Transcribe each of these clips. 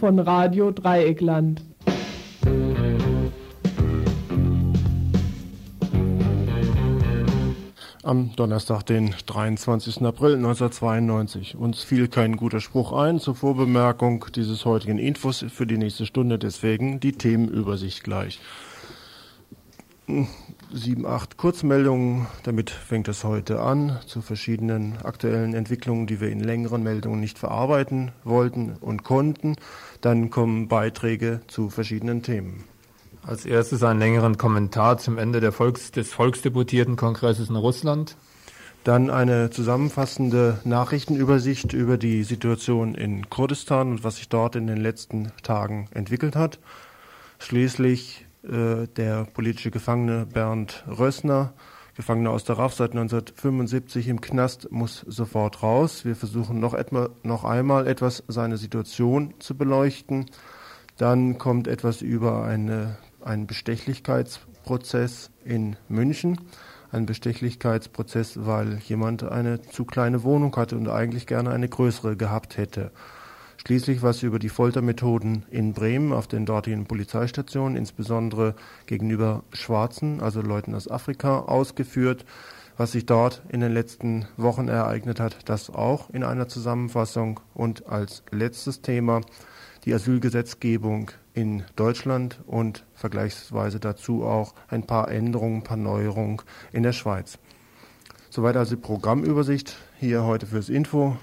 Von Radio Dreieckland. Am Donnerstag, den 23. April 1992. Uns fiel kein guter Spruch ein zur Vorbemerkung dieses heutigen Infos für die nächste Stunde, deswegen die Themenübersicht gleich. Sieben, acht Kurzmeldungen, damit fängt es heute an, zu verschiedenen aktuellen Entwicklungen, die wir in längeren Meldungen nicht verarbeiten wollten und konnten. Dann kommen Beiträge zu verschiedenen Themen. Als erstes einen längeren Kommentar zum Ende Volks-, des Volksdeputiertenkongresses in Russland. Dann eine zusammenfassende Nachrichtenübersicht über die Situation in Kurdistan und was sich dort in den letzten Tagen entwickelt hat. Schließlich äh, der politische Gefangene Bernd Rössner, Gefangener aus der RAF seit 1975 im Knast, muss sofort raus. Wir versuchen noch, etwa, noch einmal etwas seine Situation zu beleuchten. Dann kommt etwas über eine einen Bestechlichkeitsprozess in München. Ein Bestechlichkeitsprozess, weil jemand eine zu kleine Wohnung hatte und eigentlich gerne eine größere gehabt hätte. Schließlich was über die Foltermethoden in Bremen auf den dortigen Polizeistationen, insbesondere gegenüber Schwarzen, also Leuten aus Afrika, ausgeführt. Was sich dort in den letzten Wochen ereignet hat, das auch in einer Zusammenfassung. Und als letztes Thema die Asylgesetzgebung in Deutschland und vergleichsweise dazu auch ein paar Änderungen, ein paar Neuerungen in der Schweiz. Soweit also die Programmübersicht hier heute fürs Info.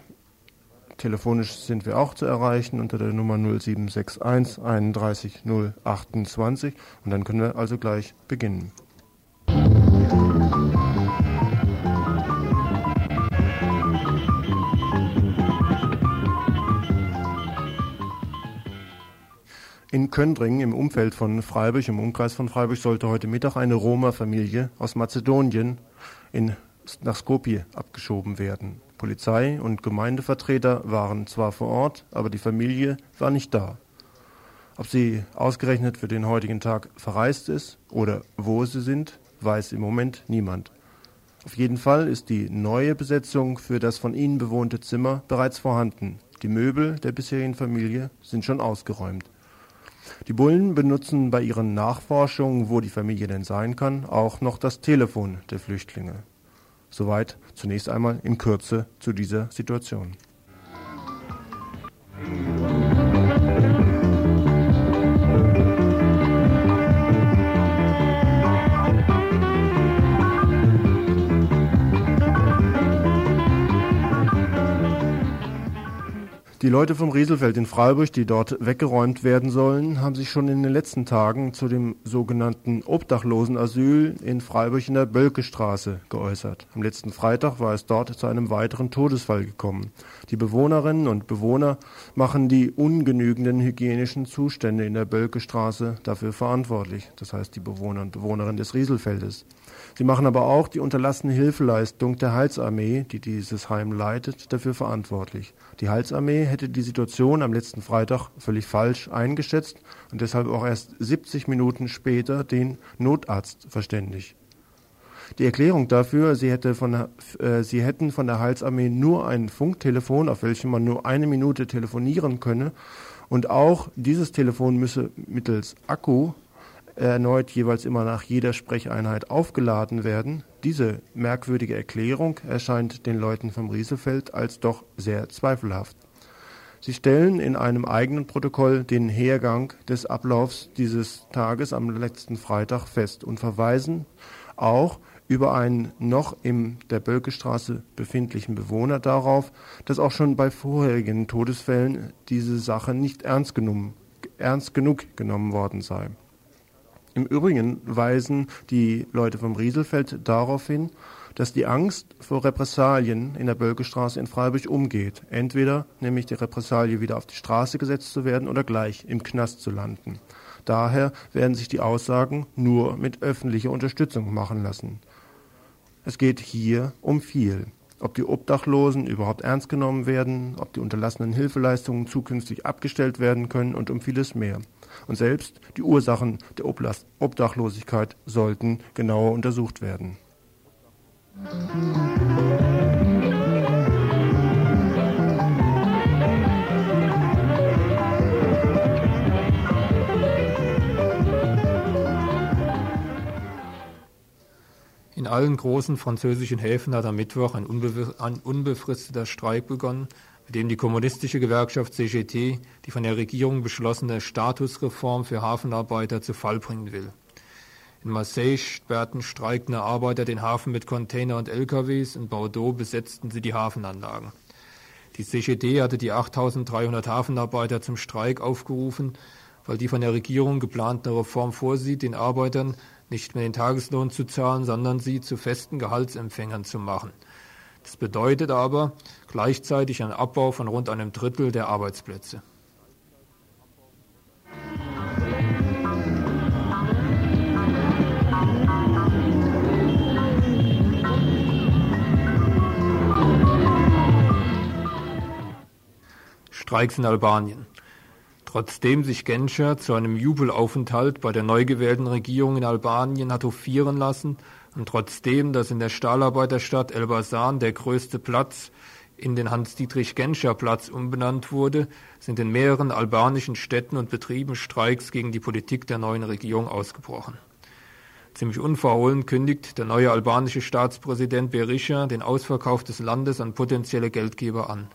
Telefonisch sind wir auch zu erreichen unter der Nummer 0761 31 028 und dann können wir also gleich beginnen. In Köndringen im Umfeld von Freiburg, im Umkreis von Freiburg, sollte heute Mittag eine Roma-Familie aus Mazedonien in, nach Skopje abgeschoben werden. Polizei und Gemeindevertreter waren zwar vor Ort, aber die Familie war nicht da. Ob sie ausgerechnet für den heutigen Tag verreist ist oder wo sie sind, weiß im Moment niemand. Auf jeden Fall ist die neue Besetzung für das von ihnen bewohnte Zimmer bereits vorhanden. Die Möbel der bisherigen Familie sind schon ausgeräumt. Die Bullen benutzen bei ihren Nachforschungen, wo die Familie denn sein kann, auch noch das Telefon der Flüchtlinge. Soweit zunächst einmal in Kürze zu dieser Situation. Die Leute vom Rieselfeld in Freiburg, die dort weggeräumt werden sollen, haben sich schon in den letzten Tagen zu dem sogenannten Obdachlosenasyl in Freiburg in der Bölkestraße geäußert. Am letzten Freitag war es dort zu einem weiteren Todesfall gekommen. Die Bewohnerinnen und Bewohner machen die ungenügenden hygienischen Zustände in der Bölkestraße dafür verantwortlich. Das heißt die Bewohner und Bewohnerinnen des Rieselfeldes. Sie machen aber auch die unterlassene Hilfeleistung der Heilsarmee, die dieses Heim leitet, dafür verantwortlich. Die Heilsarmee hätte die Situation am letzten Freitag völlig falsch eingeschätzt und deshalb auch erst 70 Minuten später den Notarzt verständigt. Die Erklärung dafür, sie, hätte von äh, sie hätten von der Heilsarmee nur ein Funktelefon, auf welchem man nur eine Minute telefonieren könne, und auch dieses Telefon müsse mittels Akku erneut jeweils immer nach jeder Sprecheinheit aufgeladen werden. Diese merkwürdige Erklärung erscheint den Leuten vom Rieselfeld als doch sehr zweifelhaft. Sie stellen in einem eigenen Protokoll den Hergang des Ablaufs dieses Tages am letzten Freitag fest und verweisen auch über einen noch in der Bölkestraße befindlichen Bewohner darauf, dass auch schon bei vorherigen Todesfällen diese Sache nicht ernst, genommen, ernst genug genommen worden sei. Im Übrigen weisen die Leute vom Rieselfeld darauf hin, dass die Angst vor Repressalien in der Bölkestraße in Freiburg umgeht. Entweder nämlich die Repressalie wieder auf die Straße gesetzt zu werden oder gleich im Knast zu landen. Daher werden sich die Aussagen nur mit öffentlicher Unterstützung machen lassen. Es geht hier um viel. Ob die Obdachlosen überhaupt ernst genommen werden, ob die unterlassenen Hilfeleistungen zukünftig abgestellt werden können und um vieles mehr. Und selbst die Ursachen der Obdachlosigkeit sollten genauer untersucht werden. In allen großen französischen Häfen hat am Mittwoch ein, unbefristeter Streik begonnen, mit dem die kommunistische Gewerkschaft CGT die von der Regierung beschlossene Statusreform für Hafenarbeiter zu Fall bringen will. In Marseille sperrten streikende Arbeiter den Hafen mit Container und LKWs, in Bordeaux besetzten sie die Hafenanlagen. Die CGT hatte die 8300 Hafenarbeiter zum Streik aufgerufen, weil die von der Regierung geplante Reform vorsieht, den Arbeitern nicht mehr den Tageslohn zu zahlen, sondern sie zu festen Gehaltsempfängern zu machen. Das bedeutet aber gleichzeitig einen Abbau von rund einem Drittel der Arbeitsplätze. Streiks in Albanien. Trotzdem sich Genscher zu einem Jubelaufenthalt bei der neu gewählten Regierung in Albanien hat hofieren lassen und trotzdem, dass in der Stahlarbeiterstadt Elbasan der größte Platz in den Hans-Dietrich-Genscher-Platz umbenannt wurde, sind in mehreren albanischen Städten und Betrieben Streiks gegen die Politik der neuen Regierung ausgebrochen. Ziemlich unverhohlen kündigt der neue albanische Staatspräsident Berisha den Ausverkauf des Landes an potenzielle Geldgeber an.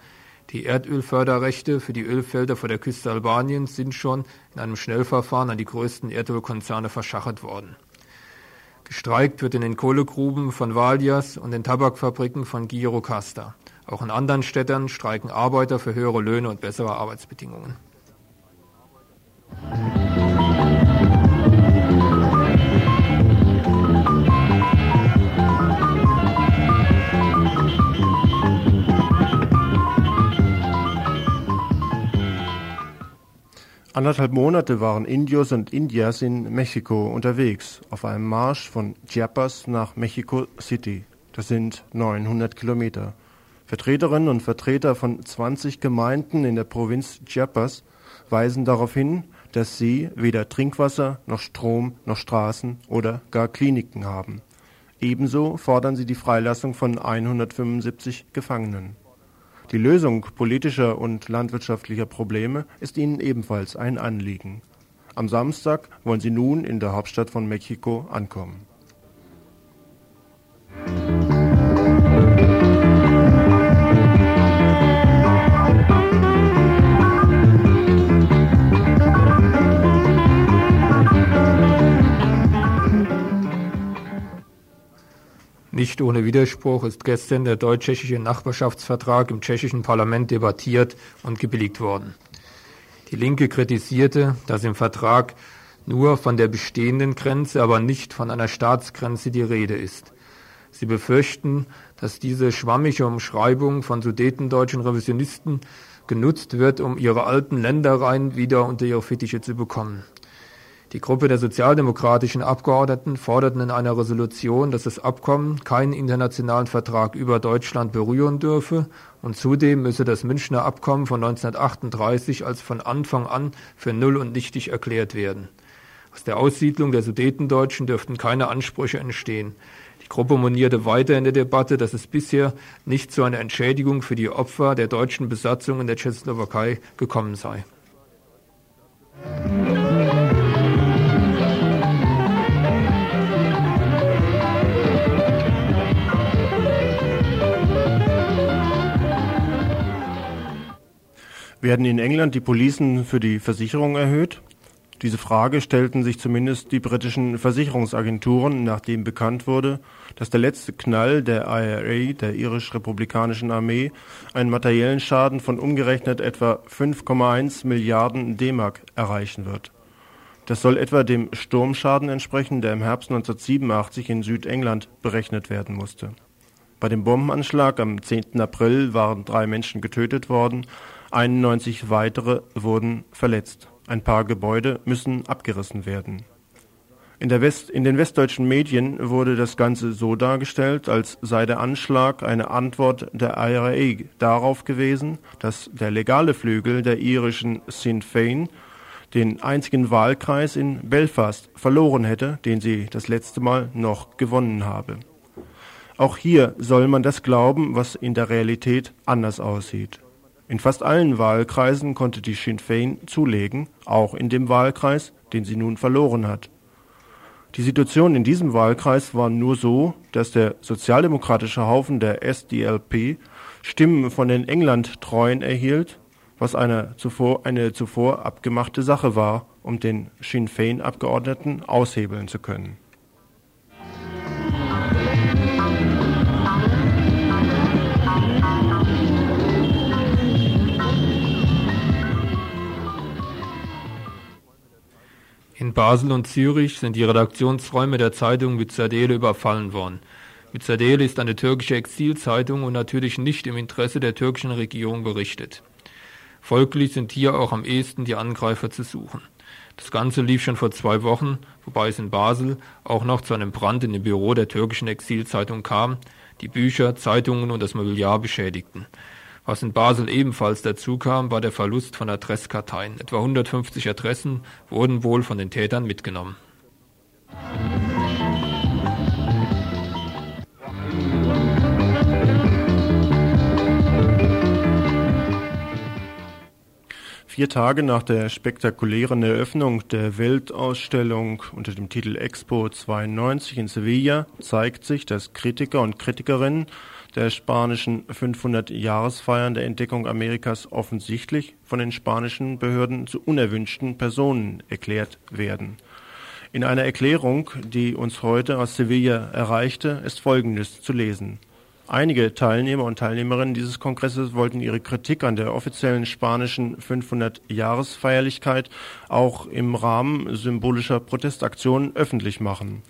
Die Erdölförderrechte für die Ölfelder vor der Küste Albaniens sind schon in einem Schnellverfahren an die größten Erdölkonzerne verschachert worden. Gestreikt wird in den Kohlegruben von Valias und den Tabakfabriken von Girocasta. Auch in anderen Städten streiken Arbeiter für höhere Löhne und bessere Arbeitsbedingungen. Anderthalb Monate waren Indios und Indias in Mexiko unterwegs, auf einem Marsch von Chiapas nach Mexico City. Das sind 900 Kilometer. Vertreterinnen und Vertreter von 20 Gemeinden in der Provinz Chiapas weisen darauf hin, dass sie weder Trinkwasser noch Strom noch Straßen oder gar Kliniken haben. Ebenso fordern sie die Freilassung von 175 Gefangenen. Die Lösung politischer und landwirtschaftlicher Probleme ist ihnen ebenfalls ein Anliegen. Am Samstag wollen sie nun in der Hauptstadt von Mexiko ankommen. Nicht ohne Widerspruch ist gestern der deutsch-tschechische Nachbarschaftsvertrag im tschechischen Parlament debattiert und gebilligt worden. Die Linke kritisierte, dass im Vertrag nur von der bestehenden Grenze, aber nicht von einer Staatsgrenze die Rede ist. Sie befürchten, dass diese schwammige Umschreibung von sudetendeutschen Revisionisten genutzt wird, um ihre alten Ländereien wieder unter ihre Fittiche zu bekommen. Die Gruppe der sozialdemokratischen Abgeordneten forderten in einer Resolution, dass das Abkommen keinen internationalen Vertrag über Deutschland berühren dürfe und zudem müsse das Münchner Abkommen von 1938 als von Anfang an für null und nichtig erklärt werden. Aus der Aussiedlung der Sudetendeutschen dürften keine Ansprüche entstehen. Die Gruppe monierte weiter in der Debatte, dass es bisher nicht zu einer Entschädigung für die Opfer der deutschen Besatzung in der Tschechoslowakei gekommen sei. Werden in England die Policen für die Versicherung erhöht? Diese Frage stellten sich zumindest die britischen Versicherungsagenturen, nachdem bekannt wurde, dass der letzte Knall der IRA, der irisch-republikanischen Armee, einen materiellen Schaden von umgerechnet etwa 5,1 Milliarden D-Mark erreichen wird. Das soll etwa dem Sturmschaden entsprechen, der im Herbst 1987 in Südengland berechnet werden musste. Bei dem Bombenanschlag am 10. April waren drei Menschen getötet worden, 91 weitere wurden verletzt. Ein paar Gebäude müssen abgerissen werden. In, West, in, den westdeutschen Medien wurde das Ganze so dargestellt, als sei der Anschlag eine Antwort der IRA darauf gewesen, dass der legale Flügel der irischen Sinn Fein den einzigen Wahlkreis in Belfast verloren hätte, den sie das letzte Mal noch gewonnen habe. Auch hier soll man das glauben, was in der Realität anders aussieht. In fast allen Wahlkreisen konnte die Sinn Fein zulegen, auch in dem Wahlkreis, den sie nun verloren hat. Die Situation in diesem Wahlkreis war nur so, dass der sozialdemokratische Haufen der SDLP Stimmen von den England-Treuen erhielt, was eine zuvor, eine zuvor abgemachte Sache war, um den Sinn Fein-Abgeordneten aushebeln zu können. In Basel und Zürich sind die Redaktionsräume der Zeitung Müzzadele überfallen worden. Müzzadele ist eine türkische Exilzeitung und natürlich nicht im Interesse der türkischen Regierung berichtet. Folglich sind hier auch am ehesten die Angreifer zu suchen. Das Ganze lief schon vor zwei Wochen, wobei es in Basel auch noch zu einem Brand in dem Büro der türkischen Exilzeitung kam, die Bücher, Zeitungen und das Mobiliar beschädigten. Was in Basel ebenfalls dazu kam, war der Verlust von Adresskarteien. Etwa 150 Adressen wurden wohl von den Tätern mitgenommen. Vier Tage nach der spektakulären Eröffnung der Weltausstellung unter dem Titel Expo 92 in Sevilla zeigt sich, dass Kritiker und Kritikerinnen der spanischen 500-Jahresfeiern der Entdeckung Amerikas offensichtlich von den spanischen Behörden zu unerwünschten Personen erklärt werden. In einer Erklärung, die uns heute aus Sevilla erreichte, ist Folgendes zu lesen. Einige Teilnehmer und Teilnehmerinnen dieses Kongresses wollten ihre Kritik an der offiziellen spanischen 500-Jahresfeierlichkeit auch im Rahmen symbolischer Protestaktionen öffentlich machen.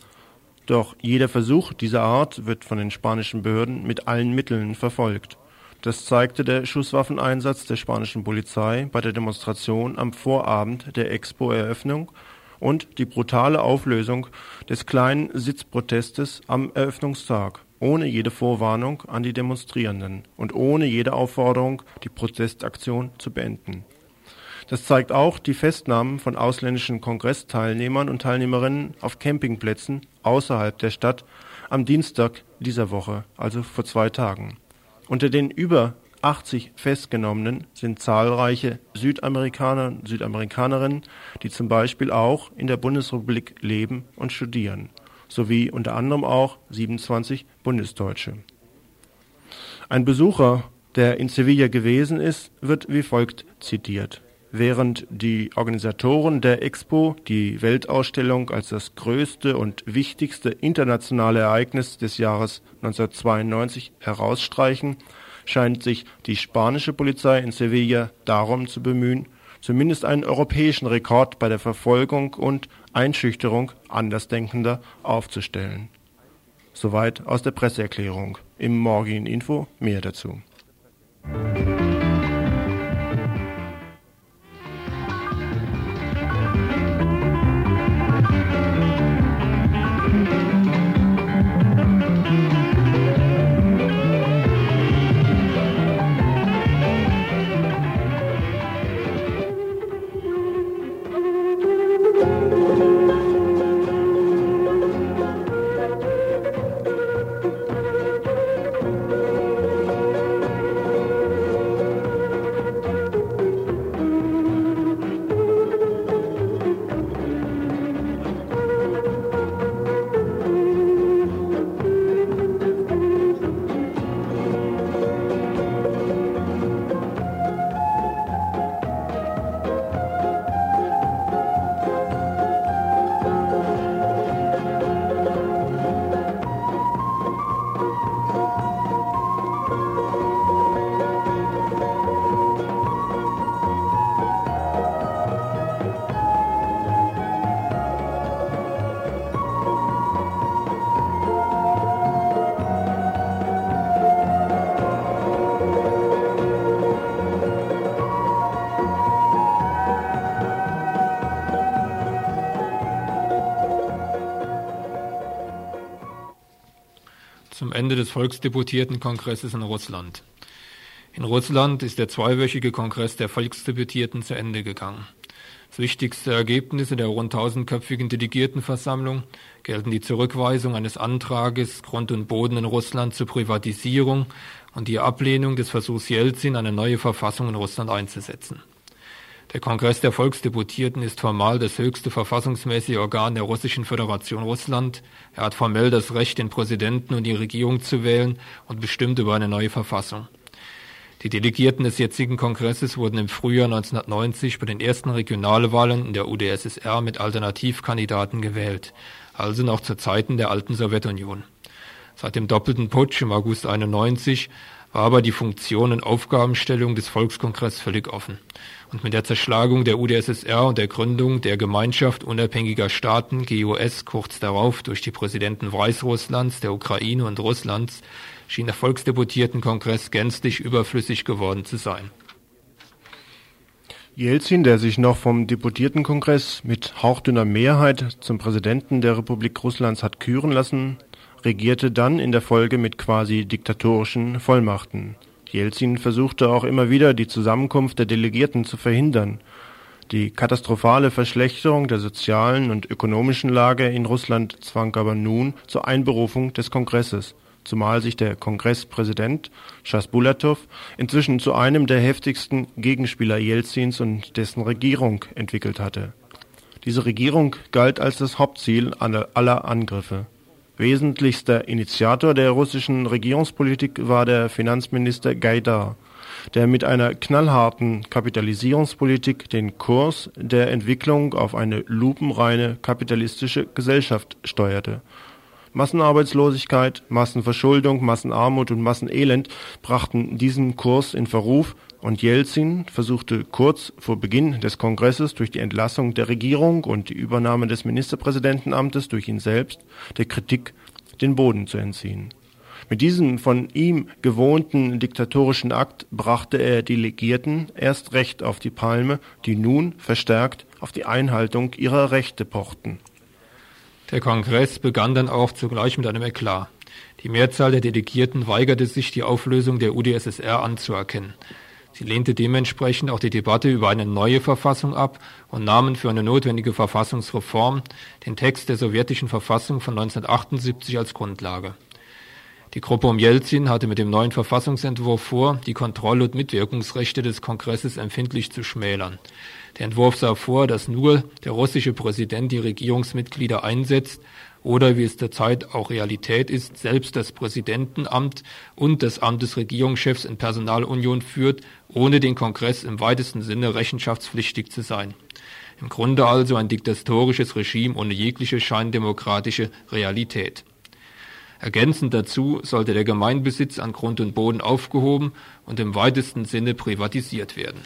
Doch jeder Versuch dieser Art wird von den spanischen Behörden mit allen Mitteln verfolgt. Das zeigte der Schusswaffeneinsatz der spanischen Polizei bei der Demonstration am Vorabend der Expo-Eröffnung und die brutale Auflösung des kleinen Sitzprotestes am Eröffnungstag, ohne jede Vorwarnung an die Demonstrierenden und ohne jede Aufforderung, die Protestaktion zu beenden. Das zeigt auch die Festnahmen von ausländischen Kongressteilnehmern und Teilnehmerinnen auf Campingplätzen außerhalb der Stadt am Dienstag dieser Woche, also vor zwei Tagen. Unter den über 80 Festgenommenen sind zahlreiche Südamerikaner und Südamerikanerinnen, die zum Beispiel auch in der Bundesrepublik leben und studieren, sowie unter anderem auch 27 Bundesdeutsche. Ein Besucher, der in Sevilla gewesen ist, wird wie folgt zitiert während die Organisatoren der Expo die Weltausstellung als das größte und wichtigste internationale Ereignis des Jahres 1992 herausstreichen, scheint sich die spanische Polizei in Sevilla darum zu bemühen, zumindest einen europäischen Rekord bei der Verfolgung und Einschüchterung Andersdenkender aufzustellen. Soweit aus der Presseerklärung. Im morgigen Info mehr dazu. Ende des Volksdeputiertenkongresses in Russland. In Russland ist der zweiwöchige Kongress der Volksdeputierten zu Ende gegangen. Das wichtigste Ergebnis in der rund tausendköpfigen Delegiertenversammlung gelten die Zurückweisung eines Antrages, Grund und Boden in Russland zur Privatisierung und die Ablehnung des Versuchs Jelzin, eine neue Verfassung in Russland einzusetzen. Der Kongress der Volksdeputierten ist formal das höchste verfassungsmäßige Organ der Russischen Föderation Russland. Er hat formell das Recht, den Präsidenten und die Regierung zu wählen und bestimmt über eine neue Verfassung. Die Delegierten des jetzigen Kongresses wurden im Frühjahr 1990 bei den ersten Regionalwahlen in der UdSSR mit Alternativkandidaten gewählt, also noch zu Zeiten der alten Sowjetunion. Seit dem doppelten Putsch im August 91 war aber die Funktion und Aufgabenstellung des Volkskongresses völlig offen. Und mit der Zerschlagung der UdSSR und der Gründung der Gemeinschaft unabhängiger Staaten GUS kurz darauf durch die Präsidenten Weißrusslands, der Ukraine und Russlands schien der Volksdeputiertenkongress gänzlich überflüssig geworden zu sein. Jelzin, der sich noch vom Deputiertenkongress mit hauchdünner Mehrheit zum Präsidenten der Republik Russlands hat küren lassen, regierte dann in der Folge mit quasi diktatorischen Vollmachten. Jelzin versuchte auch immer wieder, die Zusammenkunft der Delegierten zu verhindern. Die katastrophale Verschlechterung der sozialen und ökonomischen Lage in Russland zwang aber nun zur Einberufung des Kongresses, zumal sich der Kongresspräsident Schasbulatow inzwischen zu einem der heftigsten Gegenspieler Jelzins und dessen Regierung entwickelt hatte. Diese Regierung galt als das Hauptziel aller Angriffe. Wesentlichster Initiator der russischen Regierungspolitik war der Finanzminister Gaidar, der mit einer knallharten Kapitalisierungspolitik den Kurs der Entwicklung auf eine lupenreine kapitalistische Gesellschaft steuerte. Massenarbeitslosigkeit, Massenverschuldung, Massenarmut und Massenelend brachten diesen Kurs in Verruf und Jelzin versuchte kurz vor Beginn des Kongresses durch die Entlassung der Regierung und die Übernahme des Ministerpräsidentenamtes durch ihn selbst der Kritik den Boden zu entziehen. Mit diesem von ihm gewohnten diktatorischen Akt brachte er Delegierten erst recht auf die Palme, die nun verstärkt auf die Einhaltung ihrer Rechte pochten. Der Kongress begann dann auch zugleich mit einem Eklat. Die Mehrzahl der Delegierten weigerte sich, die Auflösung der UdSSR anzuerkennen. Sie lehnte dementsprechend auch die Debatte über eine neue Verfassung ab und nahmen für eine notwendige Verfassungsreform den Text der sowjetischen Verfassung von 1978 als Grundlage. Die Gruppe um Jelzin hatte mit dem neuen Verfassungsentwurf vor, die Kontroll- und Mitwirkungsrechte des Kongresses empfindlich zu schmälern. Der Entwurf sah vor, dass nur der russische Präsident die Regierungsmitglieder einsetzt oder wie es derzeit auch Realität ist, selbst das Präsidentenamt und das Amt des Regierungschefs in Personalunion führt, ohne den Kongress im weitesten Sinne rechenschaftspflichtig zu sein. Im Grunde also ein diktatorisches Regime ohne jegliche scheindemokratische Realität. Ergänzend dazu sollte der Gemeinbesitz an Grund und Boden aufgehoben und im weitesten Sinne privatisiert werden.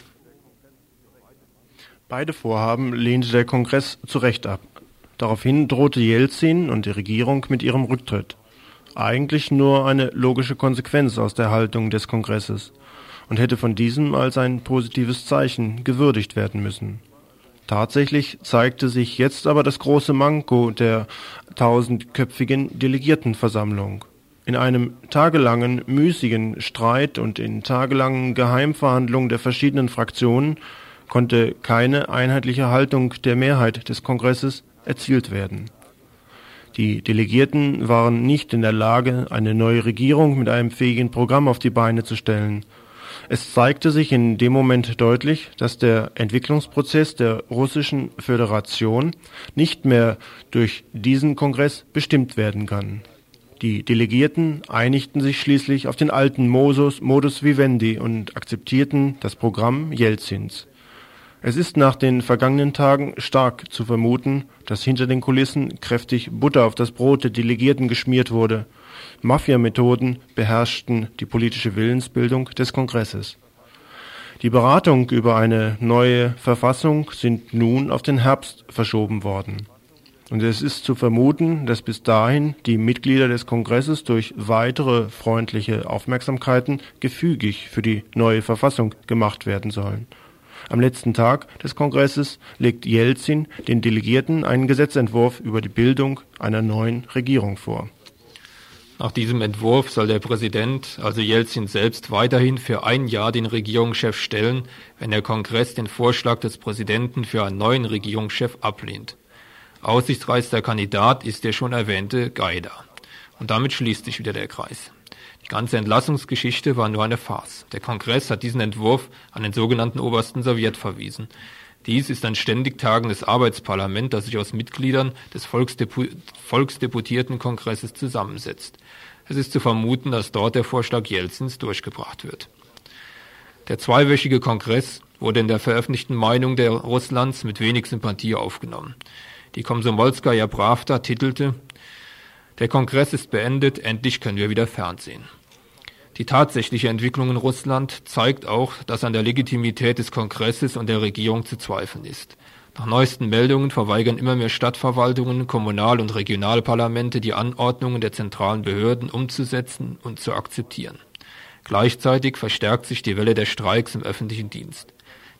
Beide Vorhaben lehnte der Kongress zu Recht ab. Daraufhin drohte Jelzin und die Regierung mit ihrem Rücktritt. Eigentlich nur eine logische Konsequenz aus der Haltung des Kongresses und hätte von diesem als ein positives Zeichen gewürdigt werden müssen. Tatsächlich zeigte sich jetzt aber das große Manko der tausendköpfigen Delegiertenversammlung. In einem tagelangen müßigen Streit und in tagelangen Geheimverhandlungen der verschiedenen Fraktionen konnte keine einheitliche Haltung der Mehrheit des Kongresses erzielt werden. Die Delegierten waren nicht in der Lage, eine neue Regierung mit einem fähigen Programm auf die Beine zu stellen. Es zeigte sich in dem Moment deutlich, dass der Entwicklungsprozess der russischen Föderation nicht mehr durch diesen Kongress bestimmt werden kann. Die Delegierten einigten sich schließlich auf den alten Modus, Modus vivendi und akzeptierten das Programm Jelzins. Es ist nach den vergangenen Tagen stark zu vermuten, dass hinter den Kulissen kräftig Butter auf das Brot der Delegierten geschmiert wurde. Mafia-Methoden beherrschten die politische Willensbildung des Kongresses. Die Beratungen über eine neue Verfassung sind nun auf den Herbst verschoben worden. Und es ist zu vermuten, dass bis dahin die Mitglieder des Kongresses durch weitere freundliche Aufmerksamkeiten gefügig für die neue Verfassung gemacht werden sollen. Am letzten Tag des Kongresses legt Jelzin den Delegierten einen Gesetzentwurf über die Bildung einer neuen Regierung vor. Nach diesem Entwurf soll der Präsident, also Jelzin selbst, weiterhin für ein Jahr den Regierungschef stellen, wenn der Kongress den Vorschlag des Präsidenten für einen neuen Regierungschef ablehnt. Aussichtsreichster Kandidat ist der schon erwähnte Gaida. Und damit schließt sich wieder der Kreis. Die ganze Entlassungsgeschichte war nur eine Farce. Der Kongress hat diesen Entwurf an den sogenannten Obersten Sowjet verwiesen. Dies ist ein ständig tagendes Arbeitsparlament, das sich aus Mitgliedern des Volksdepu Volksdeputierten Kongresses zusammensetzt. Es ist zu vermuten, dass dort der Vorschlag Jelzins durchgebracht wird. Der zweiwöchige Kongress wurde in der veröffentlichten Meinung der Russlands mit wenig Sympathie aufgenommen. Die Komsomolskaja Pravda titelte, der Kongress ist beendet, endlich können wir wieder fernsehen. Die tatsächliche Entwicklung in Russland zeigt auch, dass an der Legitimität des Kongresses und der Regierung zu zweifeln ist. Nach neuesten Meldungen verweigern immer mehr Stadtverwaltungen, Kommunal- und Regionalparlamente die Anordnungen der zentralen Behörden umzusetzen und zu akzeptieren. Gleichzeitig verstärkt sich die Welle der Streiks im öffentlichen Dienst.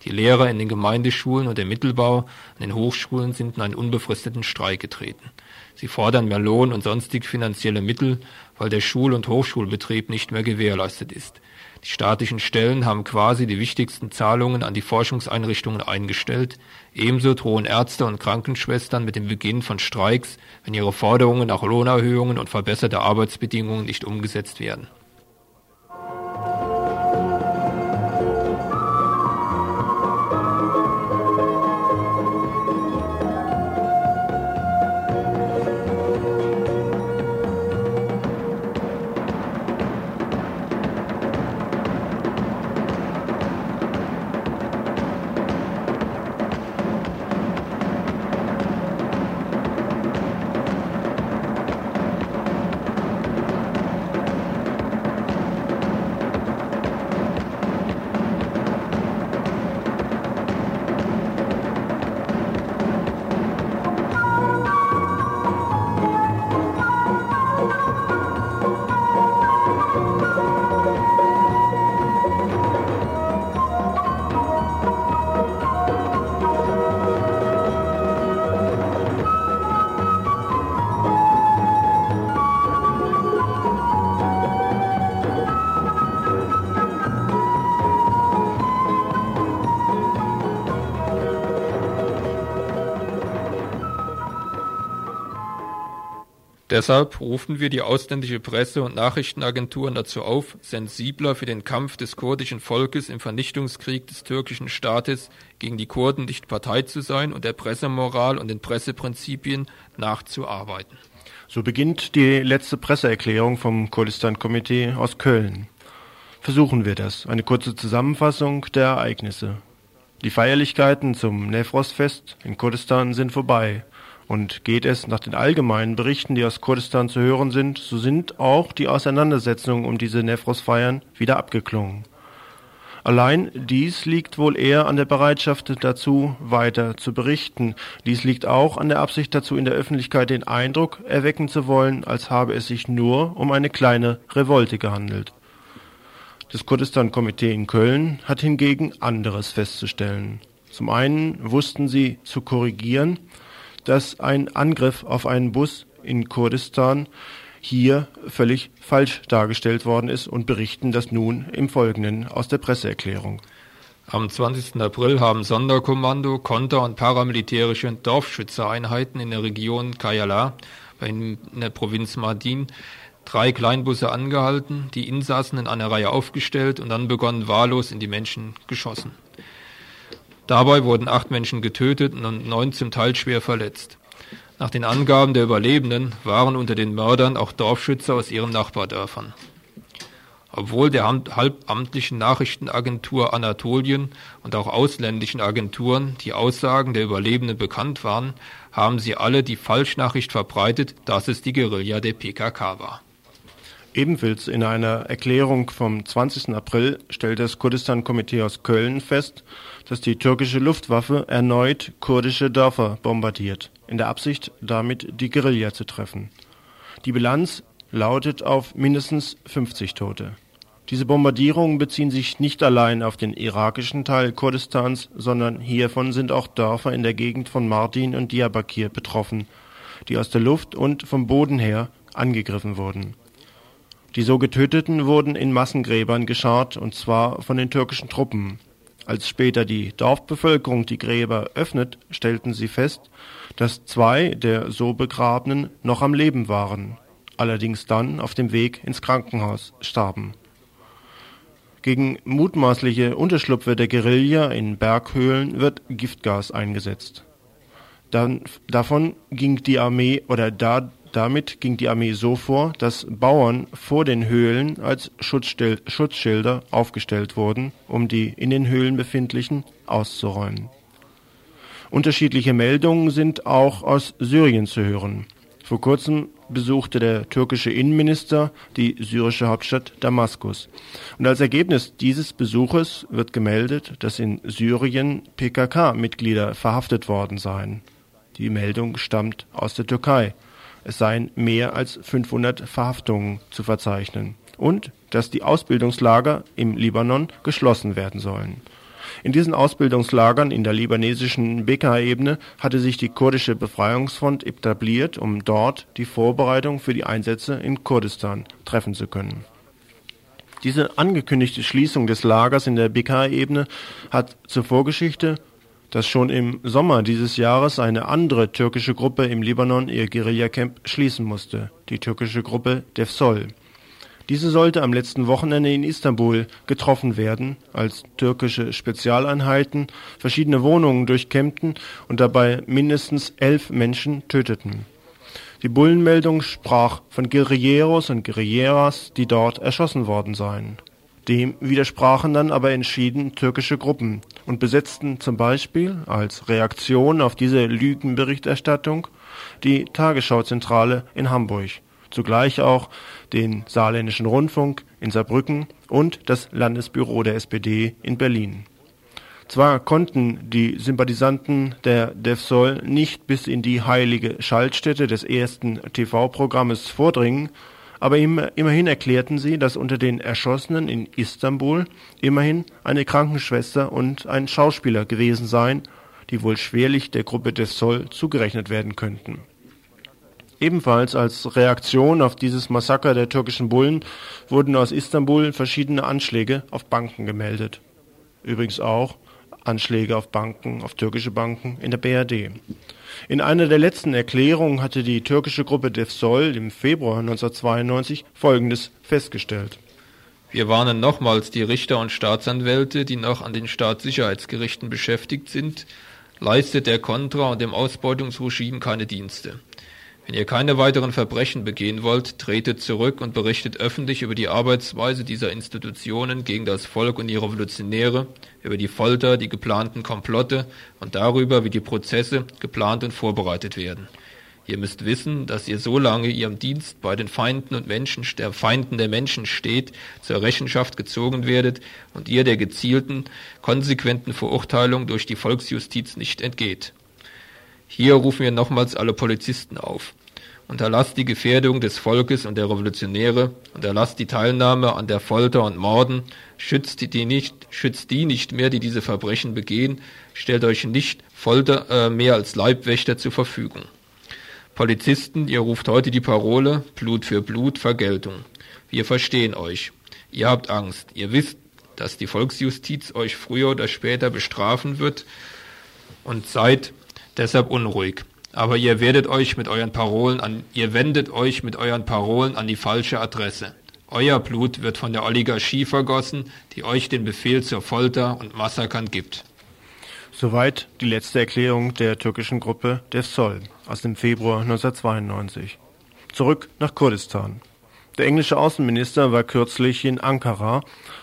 Die Lehrer in den Gemeindeschulen und der Mittelbau an den Hochschulen sind in einen unbefristeten Streik getreten. Sie fordern mehr Lohn und sonstige finanzielle Mittel, weil der Schul- und Hochschulbetrieb nicht mehr gewährleistet ist. Die staatlichen Stellen haben quasi die wichtigsten Zahlungen an die Forschungseinrichtungen eingestellt. Ebenso drohen Ärzte und Krankenschwestern mit dem Beginn von Streiks, wenn ihre Forderungen nach Lohnerhöhungen und verbesserte Arbeitsbedingungen nicht umgesetzt werden. Deshalb rufen wir die ausländische Presse- und Nachrichtenagenturen dazu auf, sensibler für den Kampf des kurdischen Volkes im Vernichtungskrieg des türkischen Staates gegen die Kurden nicht Partei zu sein und der Pressemoral und den Presseprinzipien nachzuarbeiten. So beginnt die letzte Presseerklärung vom Kurdistan-Komitee aus Köln. Versuchen wir das. Eine kurze Zusammenfassung der Ereignisse. Die Feierlichkeiten zum Nefros-Fest in Kurdistan sind vorbei. Und geht es nach den allgemeinen Berichten, die aus Kurdistan zu hören sind, so sind auch die Auseinandersetzungen um diese Nefros-Feiern wieder abgeklungen. Allein dies liegt wohl eher an der Bereitschaft dazu, weiter zu berichten. Dies liegt auch an der Absicht dazu, in der Öffentlichkeit den Eindruck erwecken zu wollen, als habe es sich nur um eine kleine Revolte gehandelt. Das Kurdistan-Komitee in Köln hat hingegen anderes festzustellen. Zum einen wussten sie zu korrigieren, dass ein Angriff auf einen Bus in Kurdistan hier völlig falsch dargestellt worden ist und berichten das nun im Folgenden aus der Presseerklärung. Am 20. April haben Sonderkommando, Konter und paramilitärische Dorfschützereinheiten in der Region Kayala in der Provinz Mardin drei Kleinbusse angehalten, die Insassen in einer Reihe aufgestellt und dann begonnen wahllos in die Menschen geschossen. Dabei wurden acht Menschen getötet und neun zum Teil schwer verletzt. Nach den Angaben der Überlebenden waren unter den Mördern auch Dorfschützer aus ihren Nachbardörfern. Obwohl der halbamtlichen Nachrichtenagentur Anatolien und auch ausländischen Agenturen die Aussagen der Überlebenden bekannt waren, haben sie alle die Falschnachricht verbreitet, dass es die Guerilla der PKK war. Ebenfalls in einer Erklärung vom 20. April stellt das Kurdistan-Komitee aus Köln fest, dass die türkische Luftwaffe erneut kurdische Dörfer bombardiert, in der Absicht, damit die Guerilla zu treffen. Die Bilanz lautet auf mindestens 50 Tote. Diese Bombardierungen beziehen sich nicht allein auf den irakischen Teil Kurdistans, sondern hiervon sind auch Dörfer in der Gegend von Mardin und Diyarbakir betroffen, die aus der Luft und vom Boden her angegriffen wurden die so Getöteten wurden in Massengräbern gescharrt, und zwar von den türkischen Truppen. Als später die Dorfbevölkerung die Gräber öffnet, stellten sie fest, dass zwei der so Begrabenen noch am Leben waren. allerdings dann auf dem Weg ins Krankenhaus starben. Gegen mutmaßliche Unterschlupfe der Guerilla in Berghöhlen wird Giftgas eingesetzt. Dann, davon ging die Armee oder da, damit ging die Armee so vor, dass Bauern vor den Höhlen als Schutzschilder aufgestellt wurden, um die in den Höhlen befindlichen auszuräumen. Unterschiedliche Meldungen sind auch aus Syrien zu hören. Vor kurzem besuchte der türkische Innenminister die syrische Hauptstadt Damaskus. Und als Ergebnis dieses Besuches wird gemeldet, dass in Syrien PKK-Mitglieder verhaftet worden seien. Die Meldung stammt aus der Türkei. Es seien mehr als 500 Verhaftungen zu verzeichnen und dass die Ausbildungslager im Libanon geschlossen werden sollen. In diesen Ausbildungslagern in der libanesischen Bekaa-Ebene hatte sich die kurdische Befreiungsfront etabliert, um dort die Vorbereitung für die Einsätze in Kurdistan treffen zu können. Diese angekündigte Schließung des Lagers in der Bekaa-Ebene hat zur Vorgeschichte, dass schon im Sommer dieses Jahres eine andere türkische Gruppe im Libanon ihr Guerillacamp schließen musste, die türkische Gruppe Defsol. Diese sollte am letzten Wochenende in Istanbul getroffen werden, als türkische Spezialeinheiten verschiedene Wohnungen durchkämmten und dabei mindestens elf Menschen töteten. Die Bullenmeldung sprach von Guerilleros und Guerilleras, die dort erschossen worden seien. Dem widersprachen dann aber entschieden türkische Gruppen und besetzten zum Beispiel als Reaktion auf diese Lügenberichterstattung die Tagesschauzentrale in Hamburg zugleich auch den Saarländischen Rundfunk in Saarbrücken und das Landesbüro der SPD in Berlin. Zwar konnten die Sympathisanten der DEFSOL nicht bis in die heilige Schaltstätte des ersten TV-Programmes vordringen, aber immerhin erklärten sie, dass unter den Erschossenen in Istanbul immerhin eine Krankenschwester und ein Schauspieler gewesen seien, die wohl schwerlich der Gruppe DEFSOL zugerechnet werden könnten Ebenfalls als Reaktion auf dieses Massaker der türkischen Bullen wurden aus Istanbul verschiedene Anschläge auf Banken gemeldet. Übrigens auch Anschläge auf Banken, auf türkische Banken in der BRD. In einer der letzten Erklärungen hatte die türkische Gruppe Defsol im Februar 1992 Folgendes festgestellt. Wir warnen nochmals die Richter und Staatsanwälte, die noch an den Staatssicherheitsgerichten beschäftigt sind, leistet der Kontra und dem Ausbeutungsregime keine Dienste. Wenn ihr keine weiteren Verbrechen begehen wollt, tretet zurück und berichtet öffentlich über die Arbeitsweise dieser Institutionen gegen das Volk und die Revolutionäre, über die Folter, die geplanten Komplotte und darüber, wie die Prozesse geplant und vorbereitet werden. Ihr müsst wissen, dass ihr so lange ihrem Dienst bei den Feinden und Menschen, der Feinden der Menschen steht, zur Rechenschaft gezogen werdet und ihr der gezielten, konsequenten Verurteilung durch die Volksjustiz nicht entgeht. Hier rufen wir nochmals alle Polizisten auf. Unterlasst die Gefährdung des Volkes und der Revolutionäre, unterlasst die Teilnahme an der Folter und Morden, schützt die nicht, schützt die nicht mehr, die diese Verbrechen begehen, stellt euch nicht Folter äh, mehr als Leibwächter zur Verfügung. Polizisten, ihr ruft heute die Parole Blut für Blut, Vergeltung. Wir verstehen euch. Ihr habt Angst. Ihr wisst, dass die Volksjustiz euch früher oder später bestrafen wird und seid deshalb unruhig. Aber ihr werdet euch mit euren Parolen an, ihr wendet euch mit euren Parolen an die falsche Adresse. Euer Blut wird von der Oligarchie vergossen, die euch den Befehl zur Folter und Massakern gibt. Soweit die letzte Erklärung der türkischen Gruppe der Sol aus dem Februar 1992. Zurück nach Kurdistan. Der englische Außenminister war kürzlich in Ankara.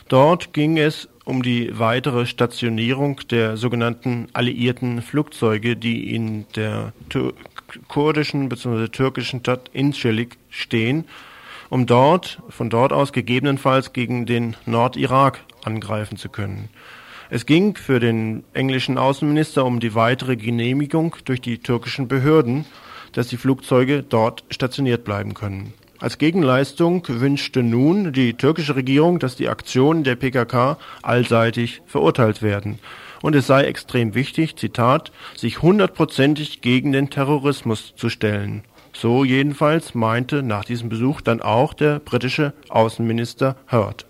Dort ging es um die weitere Stationierung der sogenannten alliierten Flugzeuge, die in der kurdischen bzw. türkischen Stadt Incirlik stehen, um dort, von dort aus gegebenenfalls gegen den Nordirak angreifen zu können. Es ging für den englischen Außenminister um die weitere Genehmigung durch die türkischen Behörden, dass die Flugzeuge dort stationiert bleiben können. Als Gegenleistung wünschte nun die türkische Regierung, dass die Aktionen der PKK allseitig verurteilt werden. Und es sei extrem wichtig, Zitat, sich hundertprozentig gegen den Terrorismus zu stellen. So jedenfalls meinte nach diesem Besuch dann auch der britische Außenminister Hurd.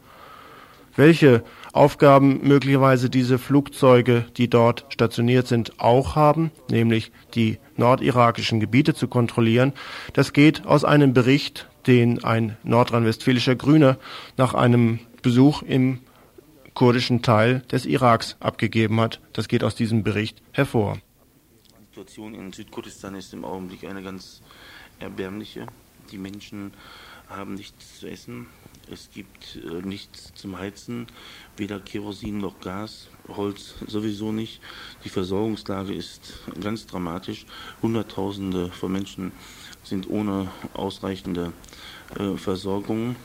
Welche Aufgaben möglicherweise diese Flugzeuge, die dort stationiert sind, auch haben, nämlich die nordirakischen Gebiete zu kontrollieren, das geht aus einem Bericht den ein nordrhein-westfälischer Grüner nach einem Besuch im kurdischen Teil des Iraks abgegeben hat. Das geht aus diesem Bericht hervor. Die Situation in Südkurdistan ist im Augenblick eine ganz erbärmliche. Die Menschen haben nichts zu essen. Es gibt äh, nichts zum Heizen, weder Kerosin noch Gas, Holz sowieso nicht. Die Versorgungslage ist ganz dramatisch. Hunderttausende von Menschen sind ohne ausreichende äh, Versorgung.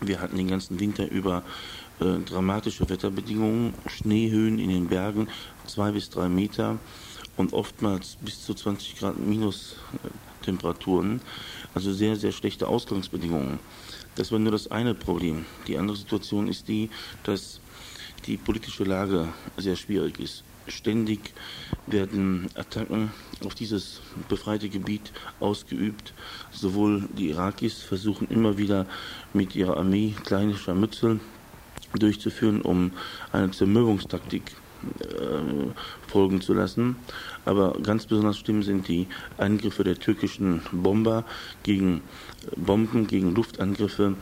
Wir hatten den ganzen Winter über äh, dramatische Wetterbedingungen, Schneehöhen in den Bergen, zwei bis drei Meter und oftmals bis zu 20 Grad Minustemperaturen. Also sehr, sehr schlechte Ausgangsbedingungen. Das war nur das eine Problem. Die andere Situation ist die, dass die politische Lage sehr schwierig ist. Ständig werden Attacken auf dieses befreite Gebiet ausgeübt. Sowohl die Irakis versuchen immer wieder mit ihrer Armee kleine Scharmützel durchzuführen, um eine Zermürbungstaktik äh, folgen zu lassen. Aber ganz besonders schlimm sind die Angriffe der türkischen Bomber gegen Bomben, gegen Luftangriffe.